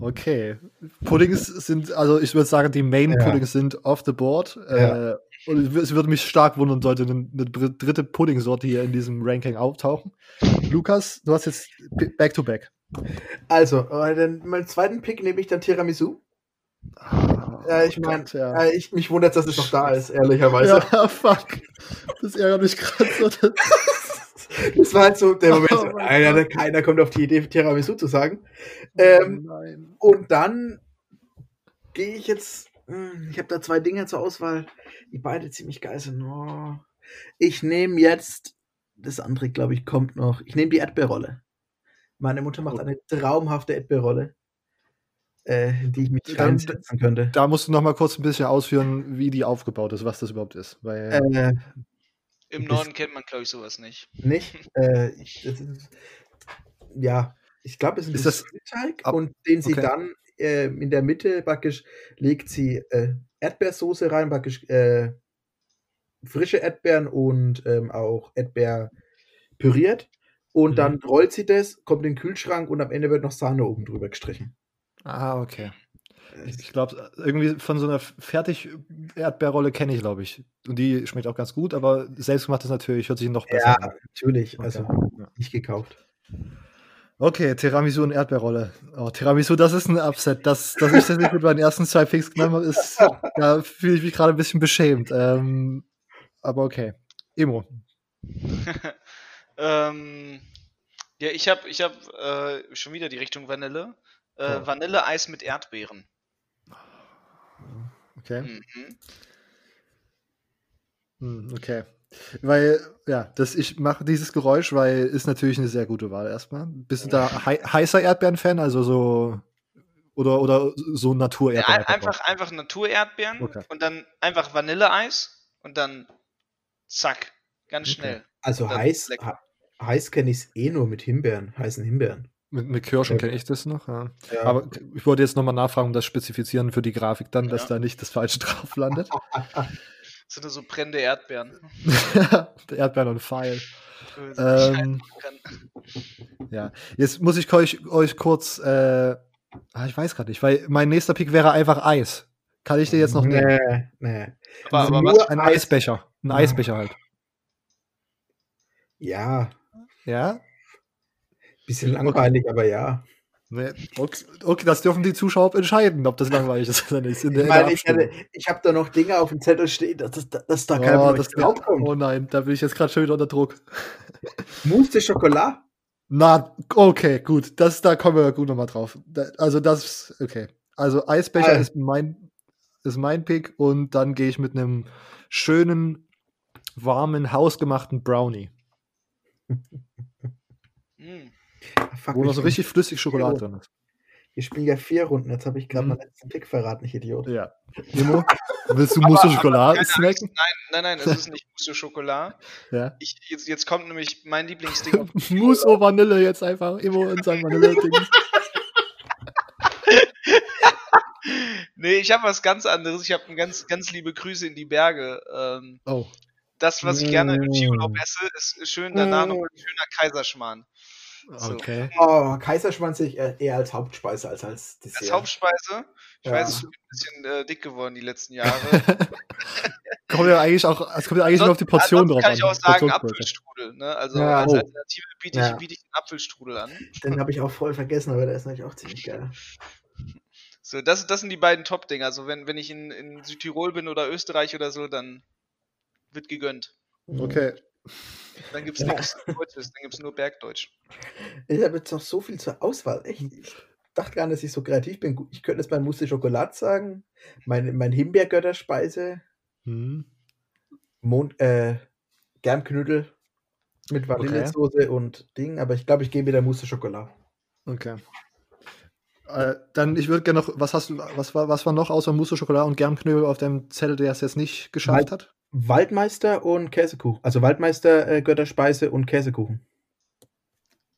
Okay. Puddings sind, also ich würde sagen, die Main-Puddings ja. sind off the board. Ja. Äh, und es würde mich stark wundern, sollte eine, eine dritte Puddingsorte hier in diesem Ranking auftauchen. Lukas, du hast jetzt Back-to-Back. Also, äh, meinen zweiten Pick nehme ich dann Tiramisu. Ah, ja, ich meine, ja. äh, ich, mich wundert, dass es noch da ist, ehrlicherweise. Ja, *laughs* fuck. Das ärgert mich gerade so. *laughs* das war halt so der Moment, oh Alter, keiner kommt auf die Idee, Tiramisu zu sagen. Ähm, oh und dann gehe ich jetzt, hm, ich habe da zwei Dinge zur Auswahl, die beide ziemlich geil sind. Oh. Ich nehme jetzt, das andere, glaube ich, kommt noch. Ich nehme die Erdbeerrolle. Meine Mutter macht eine traumhafte Erdbeerrolle, äh, die ich mich reinsetzen könnte. Da musst du noch mal kurz ein bisschen ausführen, wie die aufgebaut ist, was das überhaupt ist. Weil, äh, Im Norden kennt man, glaube ich, sowas nicht. Nicht? *laughs* äh, ich, ist, ja, ich glaube, es ist, ist ein Teig und den sie okay. dann äh, in der Mitte praktisch legt sie äh, Erdbeersoße rein, praktisch äh, frische Erdbeeren und ähm, auch Erdbeer püriert und mhm. dann rollt sie das, kommt in den Kühlschrank und am Ende wird noch Sahne oben drüber gestrichen. Ah, okay. Ich glaube, irgendwie von so einer Fertig-Erdbeerrolle kenne ich, glaube ich. Und die schmeckt auch ganz gut, aber selbstgemacht ist natürlich, hört sich noch besser ja, an. Ja, natürlich. Also ja. nicht gekauft. Okay, Tiramisu und Erdbeerrolle. Oh, Tiramisu, das ist ein Upset. Dass, dass ich das nicht mit meinen ersten zwei Picks genommen habe, ist, da fühle ich mich gerade ein bisschen beschämt. Ähm, aber okay. Emo. *laughs* ähm, ja, ich habe ich hab, äh, schon wieder die Richtung Vanille. Äh, oh. Vanilleeis mit Erdbeeren. Okay. Mhm. Hm, okay. Weil, ja, das, ich mache dieses Geräusch, weil ist natürlich eine sehr gute Wahl erstmal. Bist du da hei heißer Erdbeeren-Fan? Also so. Oder, oder so Naturerdbeeren? Ja, einfach, einfach Naturerdbeeren okay. und dann einfach Vanilleeis und dann zack, ganz schnell. Okay. Also heiß, heiß kenne ich es eh nur mit Himbeeren, heißen Himbeeren. Mit, mit Kirschen kenne ich das noch, ja. ja. Aber ich wollte jetzt nochmal nachfragen, um das spezifizieren für die Grafik dann, ja. dass da nicht das Falsche drauf landet. *laughs* Das sind so brennende Erdbeeren. *laughs* Erdbeeren und Pfeil. Ähm, ja, jetzt muss ich euch, euch kurz, äh, ah, ich weiß gerade nicht, weil mein nächster Pick wäre einfach Eis. Kann ich dir jetzt noch nee, nehmen? Nee, Aber, aber was? Ein Eisbecher. Ein Eisbecher halt. Ja. Ja? Bisschen langweilig, okay. aber ja. Nee, okay, okay, das dürfen die Zuschauer entscheiden, ob das langweilig ist oder nicht. ich meine, ich, ich habe da noch Dinge auf dem Zettel stehen, dass, dass, dass da kein oh, das drauf kommt. Oh nein, da bin ich jetzt gerade schon wieder unter Druck. Mousse de Chocolat? Na, okay, gut. Das, da kommen wir gut nochmal drauf. Da, also das, okay. Also Eisbecher ah. ist mein ist mein Pick und dann gehe ich mit einem schönen warmen hausgemachten Brownie. mm. Fuck, Wo noch so richtig flüssig Schokolade drin ist. Wir spielen ja vier Runden. Jetzt habe ich gerade mhm. meinen letzten Pick verraten, ich Idiot. Ja. Nemo, willst du Mousse Schokolade snacken? Nein, nein, nein, es ist nicht Mousse Schokolade. *laughs* Ja. Ich, jetzt, jetzt kommt nämlich mein Lieblingsding. *laughs* Mousse au Vanille jetzt einfach. Immer in seinem Vanille-Ding. *laughs* nee, ich habe was ganz anderes. Ich habe ganz, ganz liebe Grüße in die Berge. Ähm, oh. Das, was ich gerne im Skiurlaub mm. esse, ist schön danach noch ein schöner Kaiserschmarrn. Okay. Oh, Kaiserschmarrn sehe ich eher als Hauptspeise als als Dessert. Als Hauptspeise? Ich ja. weiß, ich bin ein bisschen äh, dick geworden die letzten *laughs* Jahre. kommt ja eigentlich auch, es kommt ja eigentlich nur auf die Portion drauf an. kann ich auch sagen Apfelstrudel. Ne? Also ja, als oh. Alternative biete ich, ja. biete ich den Apfelstrudel an. Den habe ich auch voll vergessen, aber der ist natürlich auch ziemlich geil. So, das, das sind die beiden Top-Dinger. Also wenn, wenn ich in, in Südtirol bin oder Österreich oder so, dann wird gegönnt. Okay. Dann gibt es ja. nichts Deutsches, dann gibt es nur Bergdeutsch. Ich habe jetzt noch so viel zur Auswahl. Echt, ich dachte gar nicht, dass ich so kreativ bin. Ich könnte jetzt mein Mousse Schokolade sagen, mein, mein Himbeergötterspeise, hm. Mond, äh, Germknödel mit Vanillesoße okay. und Ding, aber ich glaube, ich gehe mit der Mousse Schokolade. Okay. Äh, dann, ich würde gerne noch, was hast du, was war, was war noch außer Mousse Schokolade und Germknödel auf dem Zettel, der es jetzt nicht geschafft hat? Waldmeister und Käsekuchen. Also Waldmeister äh, Götterspeise und Käsekuchen.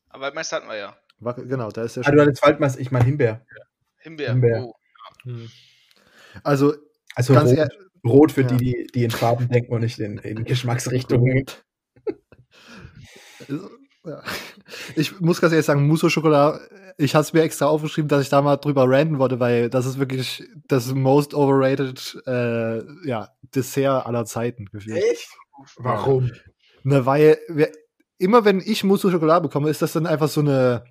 Aber Waldmeister hatten wir ja. War, genau, da ist ja schon. Ah, du hattest Waldmeister, ich meine Himbeer. Ja. Himbeer. Himbeer. Oh. Hm. Also, also rot, eher, rot für ja. die, die in Farben denken und nicht in, in Geschmacksrichtungen. *laughs* ja. Ich muss ganz ehrlich sagen, Mousse Schokolade ich habe es mir extra aufgeschrieben, dass ich da mal drüber ranten wollte, weil das ist wirklich das most overrated äh, ja, Dessert aller Zeiten gefühlt. Echt? Warum? Ne, weil wir, immer wenn ich Mousse Schokolade bekomme, ist das dann einfach so eine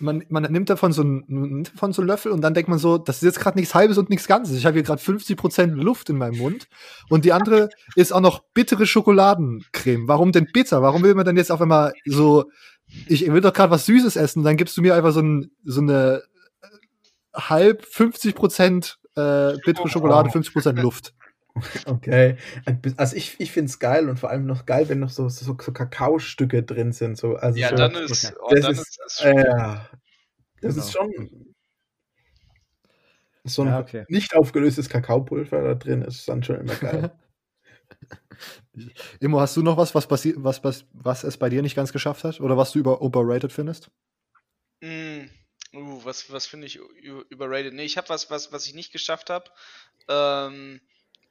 man, man nimmt davon so einen, von so einen Löffel und dann denkt man so, das ist jetzt gerade nichts Halbes und nichts Ganzes. Ich habe hier gerade 50% Luft in meinem Mund. Und die andere *laughs* ist auch noch bittere Schokoladencreme. Warum denn bitter? Warum will man dann jetzt auf einmal so ich will doch gerade was Süßes essen, dann gibst du mir einfach so, ein, so eine äh, halb 50 Prozent äh, bittere Schokolade, 50 Prozent Luft. *laughs* Okay. Also ich, ich finde es geil und vor allem noch geil, wenn noch so, so, so Kakaostücke drin sind. So, also ja, so, dann ist, oh, das, dann ist, ist das, äh, das genau. ist schon so ein ja, okay. nicht aufgelöstes Kakaopulver da drin ist dann schon immer geil. *laughs* Immo, hast du noch was, was, was, was, was es bei dir nicht ganz geschafft hat? Oder was du über overrated findest? Mm, uh, was was finde ich überrated? Nee, ich habe was, was, was ich nicht geschafft habe. Ähm,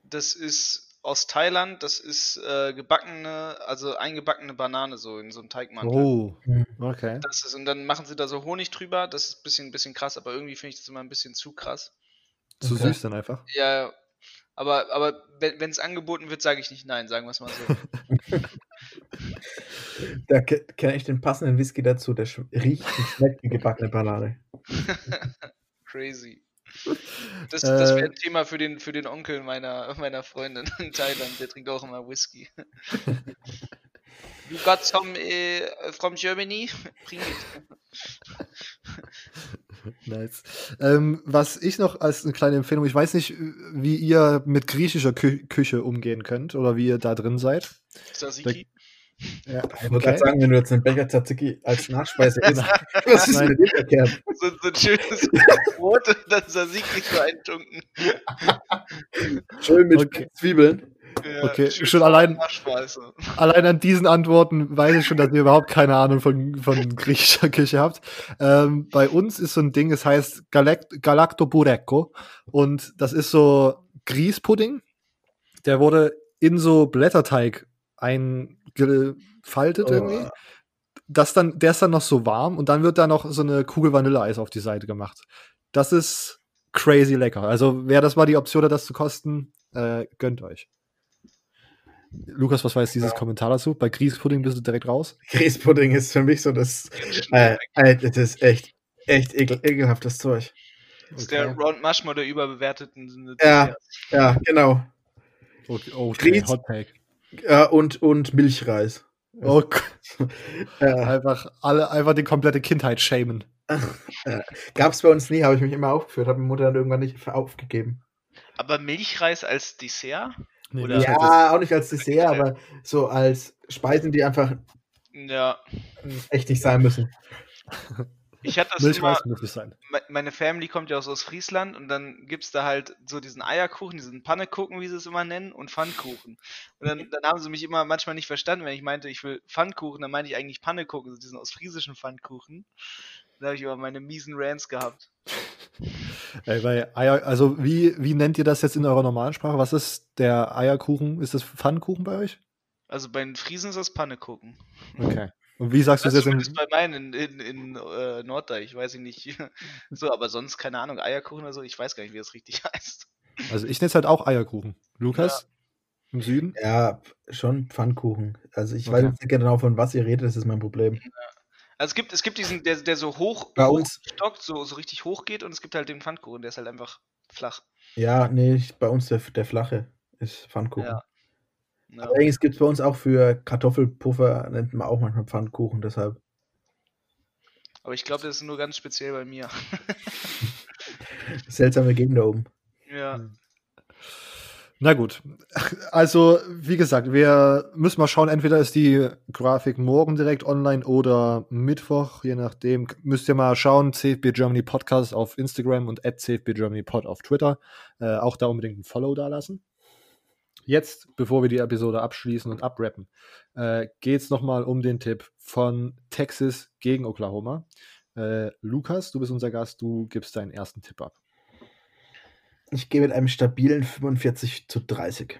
das ist aus Thailand, das ist äh, gebackene, also eingebackene Banane so in so einem Teigmantel. Oh, hm. okay. Das ist, und dann machen sie da so Honig drüber, das ist ein bisschen, ein bisschen krass, aber irgendwie finde ich das immer ein bisschen zu krass. Zu okay. süß dann einfach? Ja, aber, aber wenn es angeboten wird, sage ich nicht nein, sagen wir es mal so. *laughs* da kenne ich den passenden Whisky dazu, der riecht und schmeckt wie gebackene Banane. *laughs* Crazy. Das, das wäre ein äh. Thema für den, für den Onkel meiner, meiner Freundin *laughs* in Thailand, der trinkt auch immer Whisky. *laughs* you got some uh, from Germany? Bring it. nice. Ähm, was ich noch als eine kleine Empfehlung, ich weiß nicht, wie ihr mit griechischer Kü Küche umgehen könnt oder wie ihr da drin seid. Tzatziki. Ja, ich wollte gerade sagen, wenn du jetzt einen Becher Tzatziki als Nachspeise isst, *laughs* was ist mit dem verkehrt? *laughs* So, so ein schönes Brot und dann Tzatziki so eintunken. Schön mit okay. Zwiebeln. Ja, okay, schon allein, allein an diesen Antworten weiß ich schon, dass ihr überhaupt keine Ahnung von, von griechischer Küche habt. Ähm, bei uns ist so ein Ding, es heißt Galakt Galactoburecco und das ist so Grießpudding. Der wurde in so Blätterteig eingefaltet oh. irgendwie. Das dann, der ist dann noch so warm und dann wird da noch so eine Kugel Vanilleeis auf die Seite gemacht. Das ist crazy lecker. Also, wer das mal die Option hat, das zu kosten, äh, gönnt euch. Lukas, was war jetzt dieses ja. Kommentar dazu? Bei Grießpudding bist du direkt raus? *laughs* Grießpudding ist für mich so das. Äh, äh, das ist echt, echt ekel, ekelhaftes Zeug. Das ist der Round Mushmore der überbewerteten. Ja, ja, genau. Okay, oh, okay. Grieß, Hot Take. Ja, und, und Milchreis. Oh Gott. *laughs* ja. Einfach alle, einfach die komplette Kindheit schämen. *laughs* Gab es bei uns nie, habe ich mich immer aufgeführt, habe meine Mutter dann irgendwann nicht aufgegeben. Aber Milchreis als Dessert? Nee, Oder- Ja, das- auch nicht als Dessert, aber so als Speisen, die einfach Ja. echt nicht sein müssen. *laughs* Ich hatte das immer, Milchreis muss nicht sein. me- meine Family kommt ja aus Ostfriesland und dann gibt's da halt so diesen Eierkuchen, diesen Pannekuchen, wie sie es immer nennen, und Pfannkuchen. Und dann, dann haben sie mich immer manchmal nicht verstanden, wenn ich meinte, ich will Pfannkuchen, dann meinte ich eigentlich Pannekuchen, also diesen ostfriesischen Pfannkuchen. Da habe ich immer meine miesen Rants gehabt. Ey, bei Eier, also wie, wie nennt ihr das jetzt in eurer normalen Sprache? Was ist der Eierkuchen? Ist das Pfannkuchen bei euch? Also bei den Friesen ist das Pannekuchen. Okay. Und wie sagst du Das das ist jetzt bei meinen in, in, in äh, Norddeich, weiß ich nicht. *laughs* so, aber sonst, keine Ahnung, Eierkuchen oder so, ich weiß gar nicht, wie das richtig *laughs* heißt. Also ich nenne es halt auch Eierkuchen. Lukas? Im Süden? Ja, schon Pfannkuchen. Also ich Okay. weiß nicht genau, von was ihr redet, das ist mein Problem. Also es gibt, es gibt diesen, der, der so hoch, Bei uns- stockt, so, so richtig hoch geht und es gibt halt den Pfannkuchen, der ist halt einfach flach. Ja, nee, ich- bei uns der, der flache ist Pfannkuchen. Ja. Ja. Allerdings gibt es bei uns auch für Kartoffelpuffer, nennt man auch manchmal Pfannkuchen, deshalb. Aber ich glaube, das ist nur ganz speziell bei mir. *laughs* Seltsame Gegend da oben. ja. Na gut. Also, wie gesagt, wir müssen mal schauen, entweder ist die Grafik morgen direkt online oder Mittwoch, je nachdem. Müsst ihr mal schauen, CFB Germany Podcast auf Instagram und at CFB Germany Pod auf Twitter. Äh, auch da unbedingt ein Follow da lassen. Jetzt, bevor wir die Episode abschließen und abrappen, äh, geht es nochmal um den Tipp von Texas gegen Oklahoma. Äh, Lukas, du bist unser Gast, du gibst deinen ersten Tipp ab. Ich gehe mit einem stabilen 45 zu 30.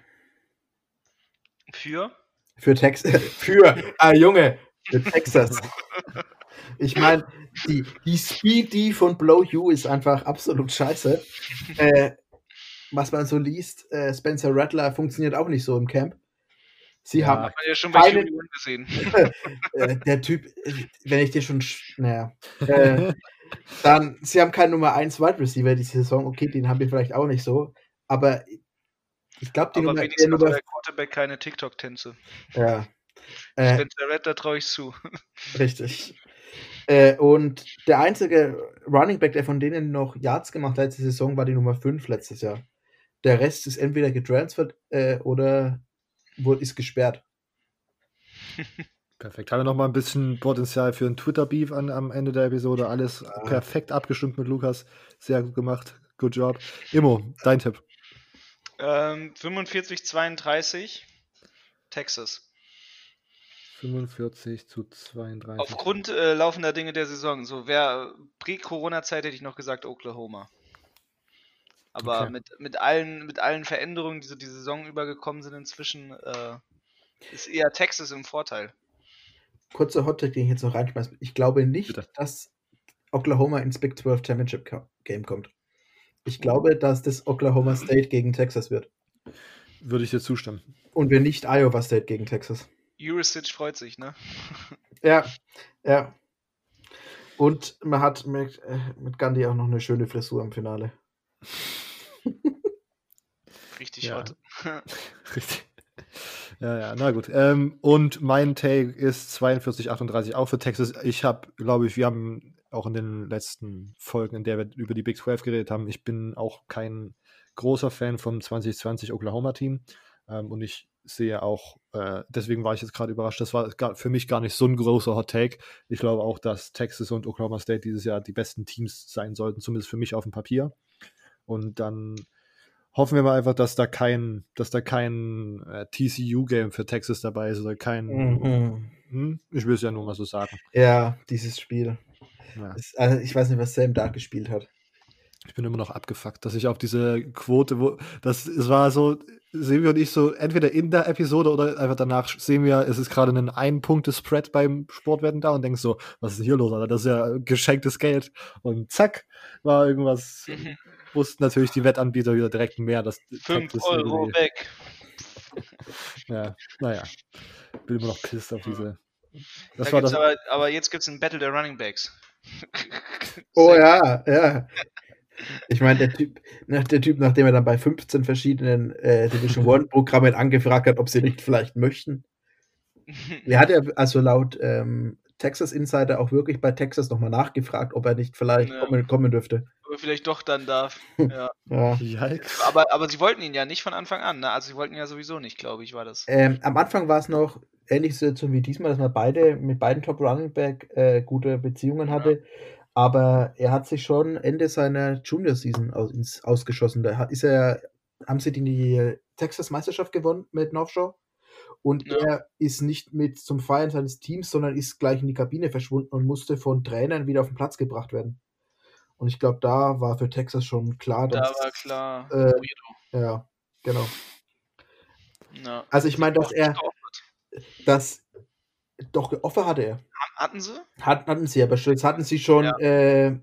Für? Für Texas. *laughs* Für, ah Junge, für Texas. *laughs* Ich meine, die, die Speedy von Blow You ist einfach absolut scheiße. Äh, was man so liest, äh, Spencer Rattler funktioniert auch nicht so im Camp. Sie Ja. haben Hat man ja schon bei gesehen. *laughs* äh, der Typ, äh, wenn ich dir schon, sch- naja, äh, dann, sie haben keinen Nummer 1 Wide Receiver die Saison, okay, den haben wir vielleicht auch nicht so, aber ich glaube, die Aber Nummer, der Nummer, der Quarterback keine TikTok-Tänze. ja, äh, Spencer Rattler traue ich zu. *laughs* richtig. Äh, und der einzige Running Back, der von denen noch Yards gemacht hat letzte Saison, war die Nummer 5 letztes Jahr. Der Rest ist entweder getransfert äh, oder wurde, ist gesperrt. Perfekt. Haben wir noch mal ein bisschen Potenzial für einen Twitter-Beef an, am Ende der Episode. Alles perfekt abgestimmt mit Lukas. Sehr gut gemacht. Good job. Immo, dein Tipp. Ähm, 45, 32, Texas. 45 zu 32. Aufgrund äh, laufender Dinge der Saison. So, wer Prä-Corona-Zeit hätte ich noch gesagt Oklahoma. Aber Okay. mit, mit, allen, mit allen Veränderungen, die so die Saison übergekommen sind inzwischen, äh, ist eher Texas im Vorteil. Kurzer Hottag, den ich jetzt noch reinschmeiße. Ich glaube nicht, Bitte. dass Oklahoma ins Big 12 Championship Game kommt. Ich glaube, dass das Oklahoma State gegen Texas wird. Würde ich dir zustimmen. Und wir nicht Iowa State gegen Texas. Urisic freut sich, ne? *laughs* Ja, ja. Und man hat mit, äh, mit Gandhi auch noch eine schöne Frisur im Finale. Richtig Ja. hot. *laughs* Richtig. Ja, ja, na gut. Ähm, und mein Take ist 42, 38 auch für Texas. Ich habe, glaube ich, wir haben auch in den letzten Folgen, in der wir über die Big 12 geredet haben, ich bin auch kein großer Fan vom 2020 Oklahoma-Team. Ähm, und ich sehe auch, äh, deswegen war ich jetzt gerade überrascht, das war gar, für mich gar nicht so ein großer Hot Take. Ich glaube auch, dass Texas und Oklahoma State dieses Jahr die besten Teams sein sollten, zumindest für mich auf dem Papier. Und dann hoffen wir mal einfach, dass da kein, dass da kein äh, TCU-Game für Texas dabei ist oder kein. Mhm. Hm? Ich will es ja nur mal so sagen. Ja, dieses Spiel. Ja. Das, also ich weiß nicht, was Sam da gespielt hat. Ich bin immer noch abgefuckt, dass ich auf diese Quote, wo das es war so, sehen wir und ich so, entweder in der Episode oder einfach danach sehen wir, es ist gerade ein Ein-Punkte-Spread beim Sportwetten da und denkst so, was ist denn hier los, Alter? Das ist ja geschenktes Geld. Und zack, war irgendwas, *laughs* wussten natürlich die Wettanbieter wieder direkt mehr, dass 5 Texas Euro irgendwie- weg. *laughs* Ja, naja. Bin immer noch pisst auf diese. Das Da war gibt's das. aber, aber jetzt gibt es ein Battle der Running Backs. *laughs* Oh ja, ja. Ich meine, der Typ, nach, der Typ, nachdem er dann bei 15 verschiedenen äh, Division *laughs* One Programmen angefragt hat, ob sie nicht vielleicht möchten. Er hat ja, also laut ähm, Texas Insider auch wirklich bei Texas nochmal nachgefragt, ob er nicht vielleicht ja. kommen, kommen dürfte. Aber vielleicht doch dann darf. *laughs* Ja. ja. Aber, aber sie wollten ihn ja nicht von Anfang an, ne? Also sie wollten ihn ja sowieso nicht, glaube ich, war das. Ähm, am Anfang war es noch ähnliche Situation wie diesmal, dass man beide mit beiden Top Running Back äh, gute Beziehungen hatte. Ja. Aber er hat sich schon Ende seiner Junior Season aus, ins, ausgeschossen. Da ist er, haben sie die Texas Meisterschaft gewonnen mit North Shore. Und ja. er ist nicht mit zum Feiern seines Teams, sondern ist gleich in die Kabine verschwunden und musste von Trainern wieder auf den Platz gebracht werden. Und ich glaube, da war für Texas schon klar, dass. Da war klar. Äh, ja, genau. Ja. Also ich meine, dass er. Das. Doch, Offer hatte er. Hatten sie? Hat, hatten sie, aber das hatten sie schon ja. äh,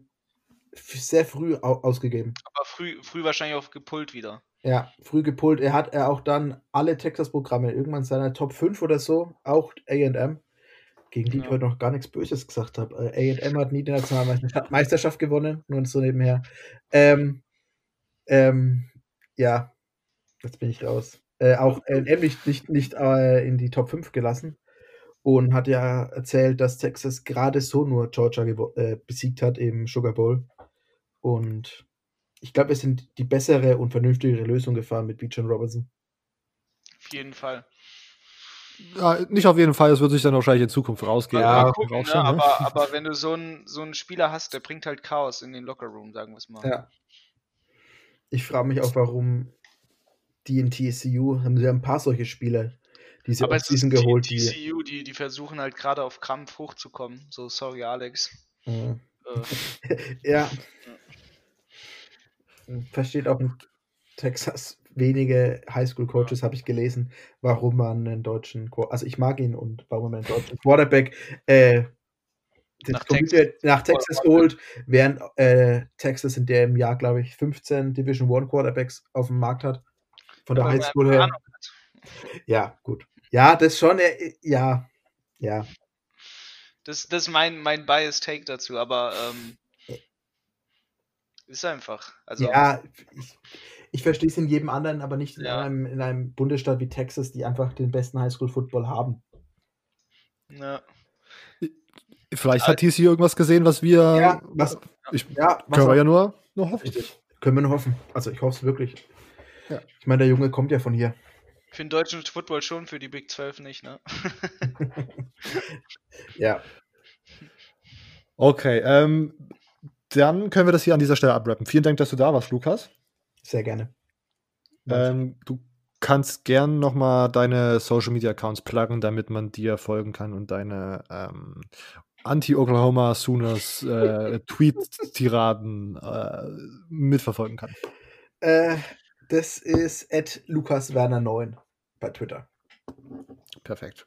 sehr früh ausgegeben. Aber früh, früh wahrscheinlich auch gepult wieder. Ja, früh gepult. Er hat er auch dann alle Texas-Programme, irgendwann seiner Top 5 oder so, auch AM, gegen die ja. ich heute noch gar nichts Böses gesagt habe. AM hat nie die Nationalmeisterschaft gewonnen, nur so nebenher. Ähm, ähm, ja, jetzt bin ich raus. Äh, auch AM nicht, nicht, nicht äh, in die Top 5 gelassen und hat ja erzählt, dass Texas gerade so nur Georgia äh, besiegt hat im Sugar Bowl. Und ich glaube, wir sind die bessere und vernünftigere Lösung gefahren mit Beach und Robinson. Auf jeden Fall. Ja, nicht auf jeden Fall, es wird sich dann wahrscheinlich in Zukunft rausgehen. Ja, gucken, ne? aber, *laughs* aber, wenn du so einen, so einen Spieler hast, der bringt halt Chaos in den Lockerroom, sagen wir es mal. Ja. Ich frage mich auch, warum die in TCU haben sie ja ein paar solche Spieler, die sie aber diesen geholt. Die TCU, die, die versuchen halt gerade auf Krampf hochzukommen. So, sorry, Alex. Mhm. Äh. *laughs* ja versteht auch in Texas wenige Highschool-Coaches, habe ich gelesen, warum man einen deutschen, also ich mag ihn und warum man einen deutschen Quarterback äh, nach, Texas, nach Texas holt, während äh, Texas in dem Jahr, glaube ich, 15 Division One Quarterbacks auf dem Markt hat. Von der Highschool her. Ja, gut. Ja, das schon, äh, ja, ja. Das, das ist mein, mein Bias Take dazu, aber ähm, ist einfach. Also, ja, ich, ich verstehe es in jedem anderen, aber nicht in, ja. einem, in einem Bundesstaat wie Texas, die einfach den besten Highschool-Football haben. Ja. Vielleicht hat TC irgendwas gesehen, was wir. Ja, was, ich, ja, was können wir ja nur, nur hoffen. Richtig. Können wir nur hoffen. Also ich hoffe es wirklich. Ja. Ich meine, der Junge kommt ja von hier. Für den deutschen Football schon, für die Big 12 nicht, ne? *laughs* ja. Okay, ähm, dann können wir das hier an dieser Stelle abrappen. Vielen Dank, dass du da warst, Lukas. Sehr gerne. Ähm, du kannst gern nochmal deine Social Media Accounts pluggen, damit man dir folgen kann und deine ähm, Anti-Oklahoma Sooners äh, *laughs* Tweet-Tiraden äh, mitverfolgen kann. Äh, das ist at LukasWerner9 bei Twitter. Perfekt.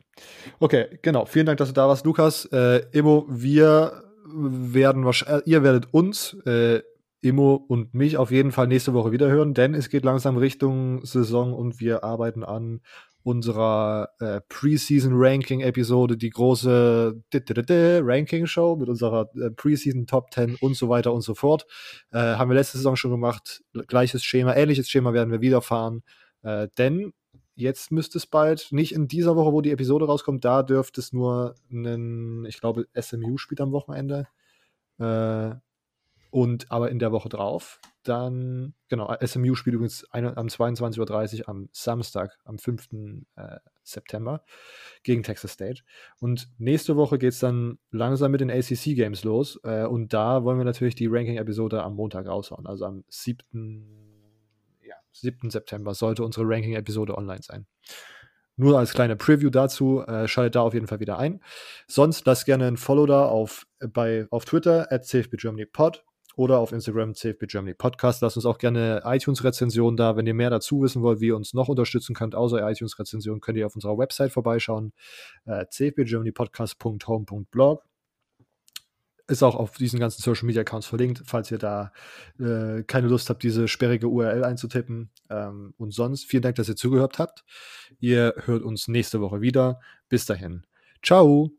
Okay, genau. Vielen Dank, dass du da warst, Lukas. Äh, Emo, wir werden wahrscheinlich, äh, ihr werdet uns, äh, Immo und mich auf jeden Fall nächste Woche wieder hören, denn es geht langsam Richtung Saison und wir arbeiten an unserer äh, Preseason Ranking Episode, die große Ranking Show mit unserer äh, Preseason Top 10 und so weiter und so fort. Äh, haben wir letzte Saison schon gemacht. Gleiches Schema, ähnliches Schema werden wir wieder fahren, äh, denn jetzt müsste es bald, nicht in dieser Woche, wo die Episode rauskommt, da dürfte es nur einen, ich glaube, SMU spielt am Wochenende. Äh, und aber in der Woche drauf, dann, genau, SMU spielt übrigens eine, am 22.30 Uhr am Samstag, am 5. Äh, September gegen Texas State. Und nächste Woche geht es dann langsam mit den ACC Games los. Äh, und da wollen wir natürlich die Ranking-Episode am Montag raushauen, also am 7. 7. September sollte unsere Ranking-Episode online sein. Nur als kleine Preview dazu, äh, schaltet da auf jeden Fall wieder ein. Sonst lasst gerne ein Follow da auf, äh, bei, auf Twitter at CFBGermanyPod oder auf Instagram CFB Podcast. Lasst uns auch gerne iTunes-Rezensionen da. Wenn ihr mehr dazu wissen wollt, wie ihr uns noch unterstützen könnt, außer iTunes-Rezensionen, könnt ihr auf unserer Website vorbeischauen. Äh, cfbgermanypodcast.home.blog ist auch auf diesen ganzen Social Media Accounts verlinkt, falls ihr da äh, keine Lust habt, diese sperrige URL einzutippen. Ähm, und sonst vielen Dank, dass ihr zugehört habt. Ihr hört uns nächste Woche wieder. Bis dahin. Ciao.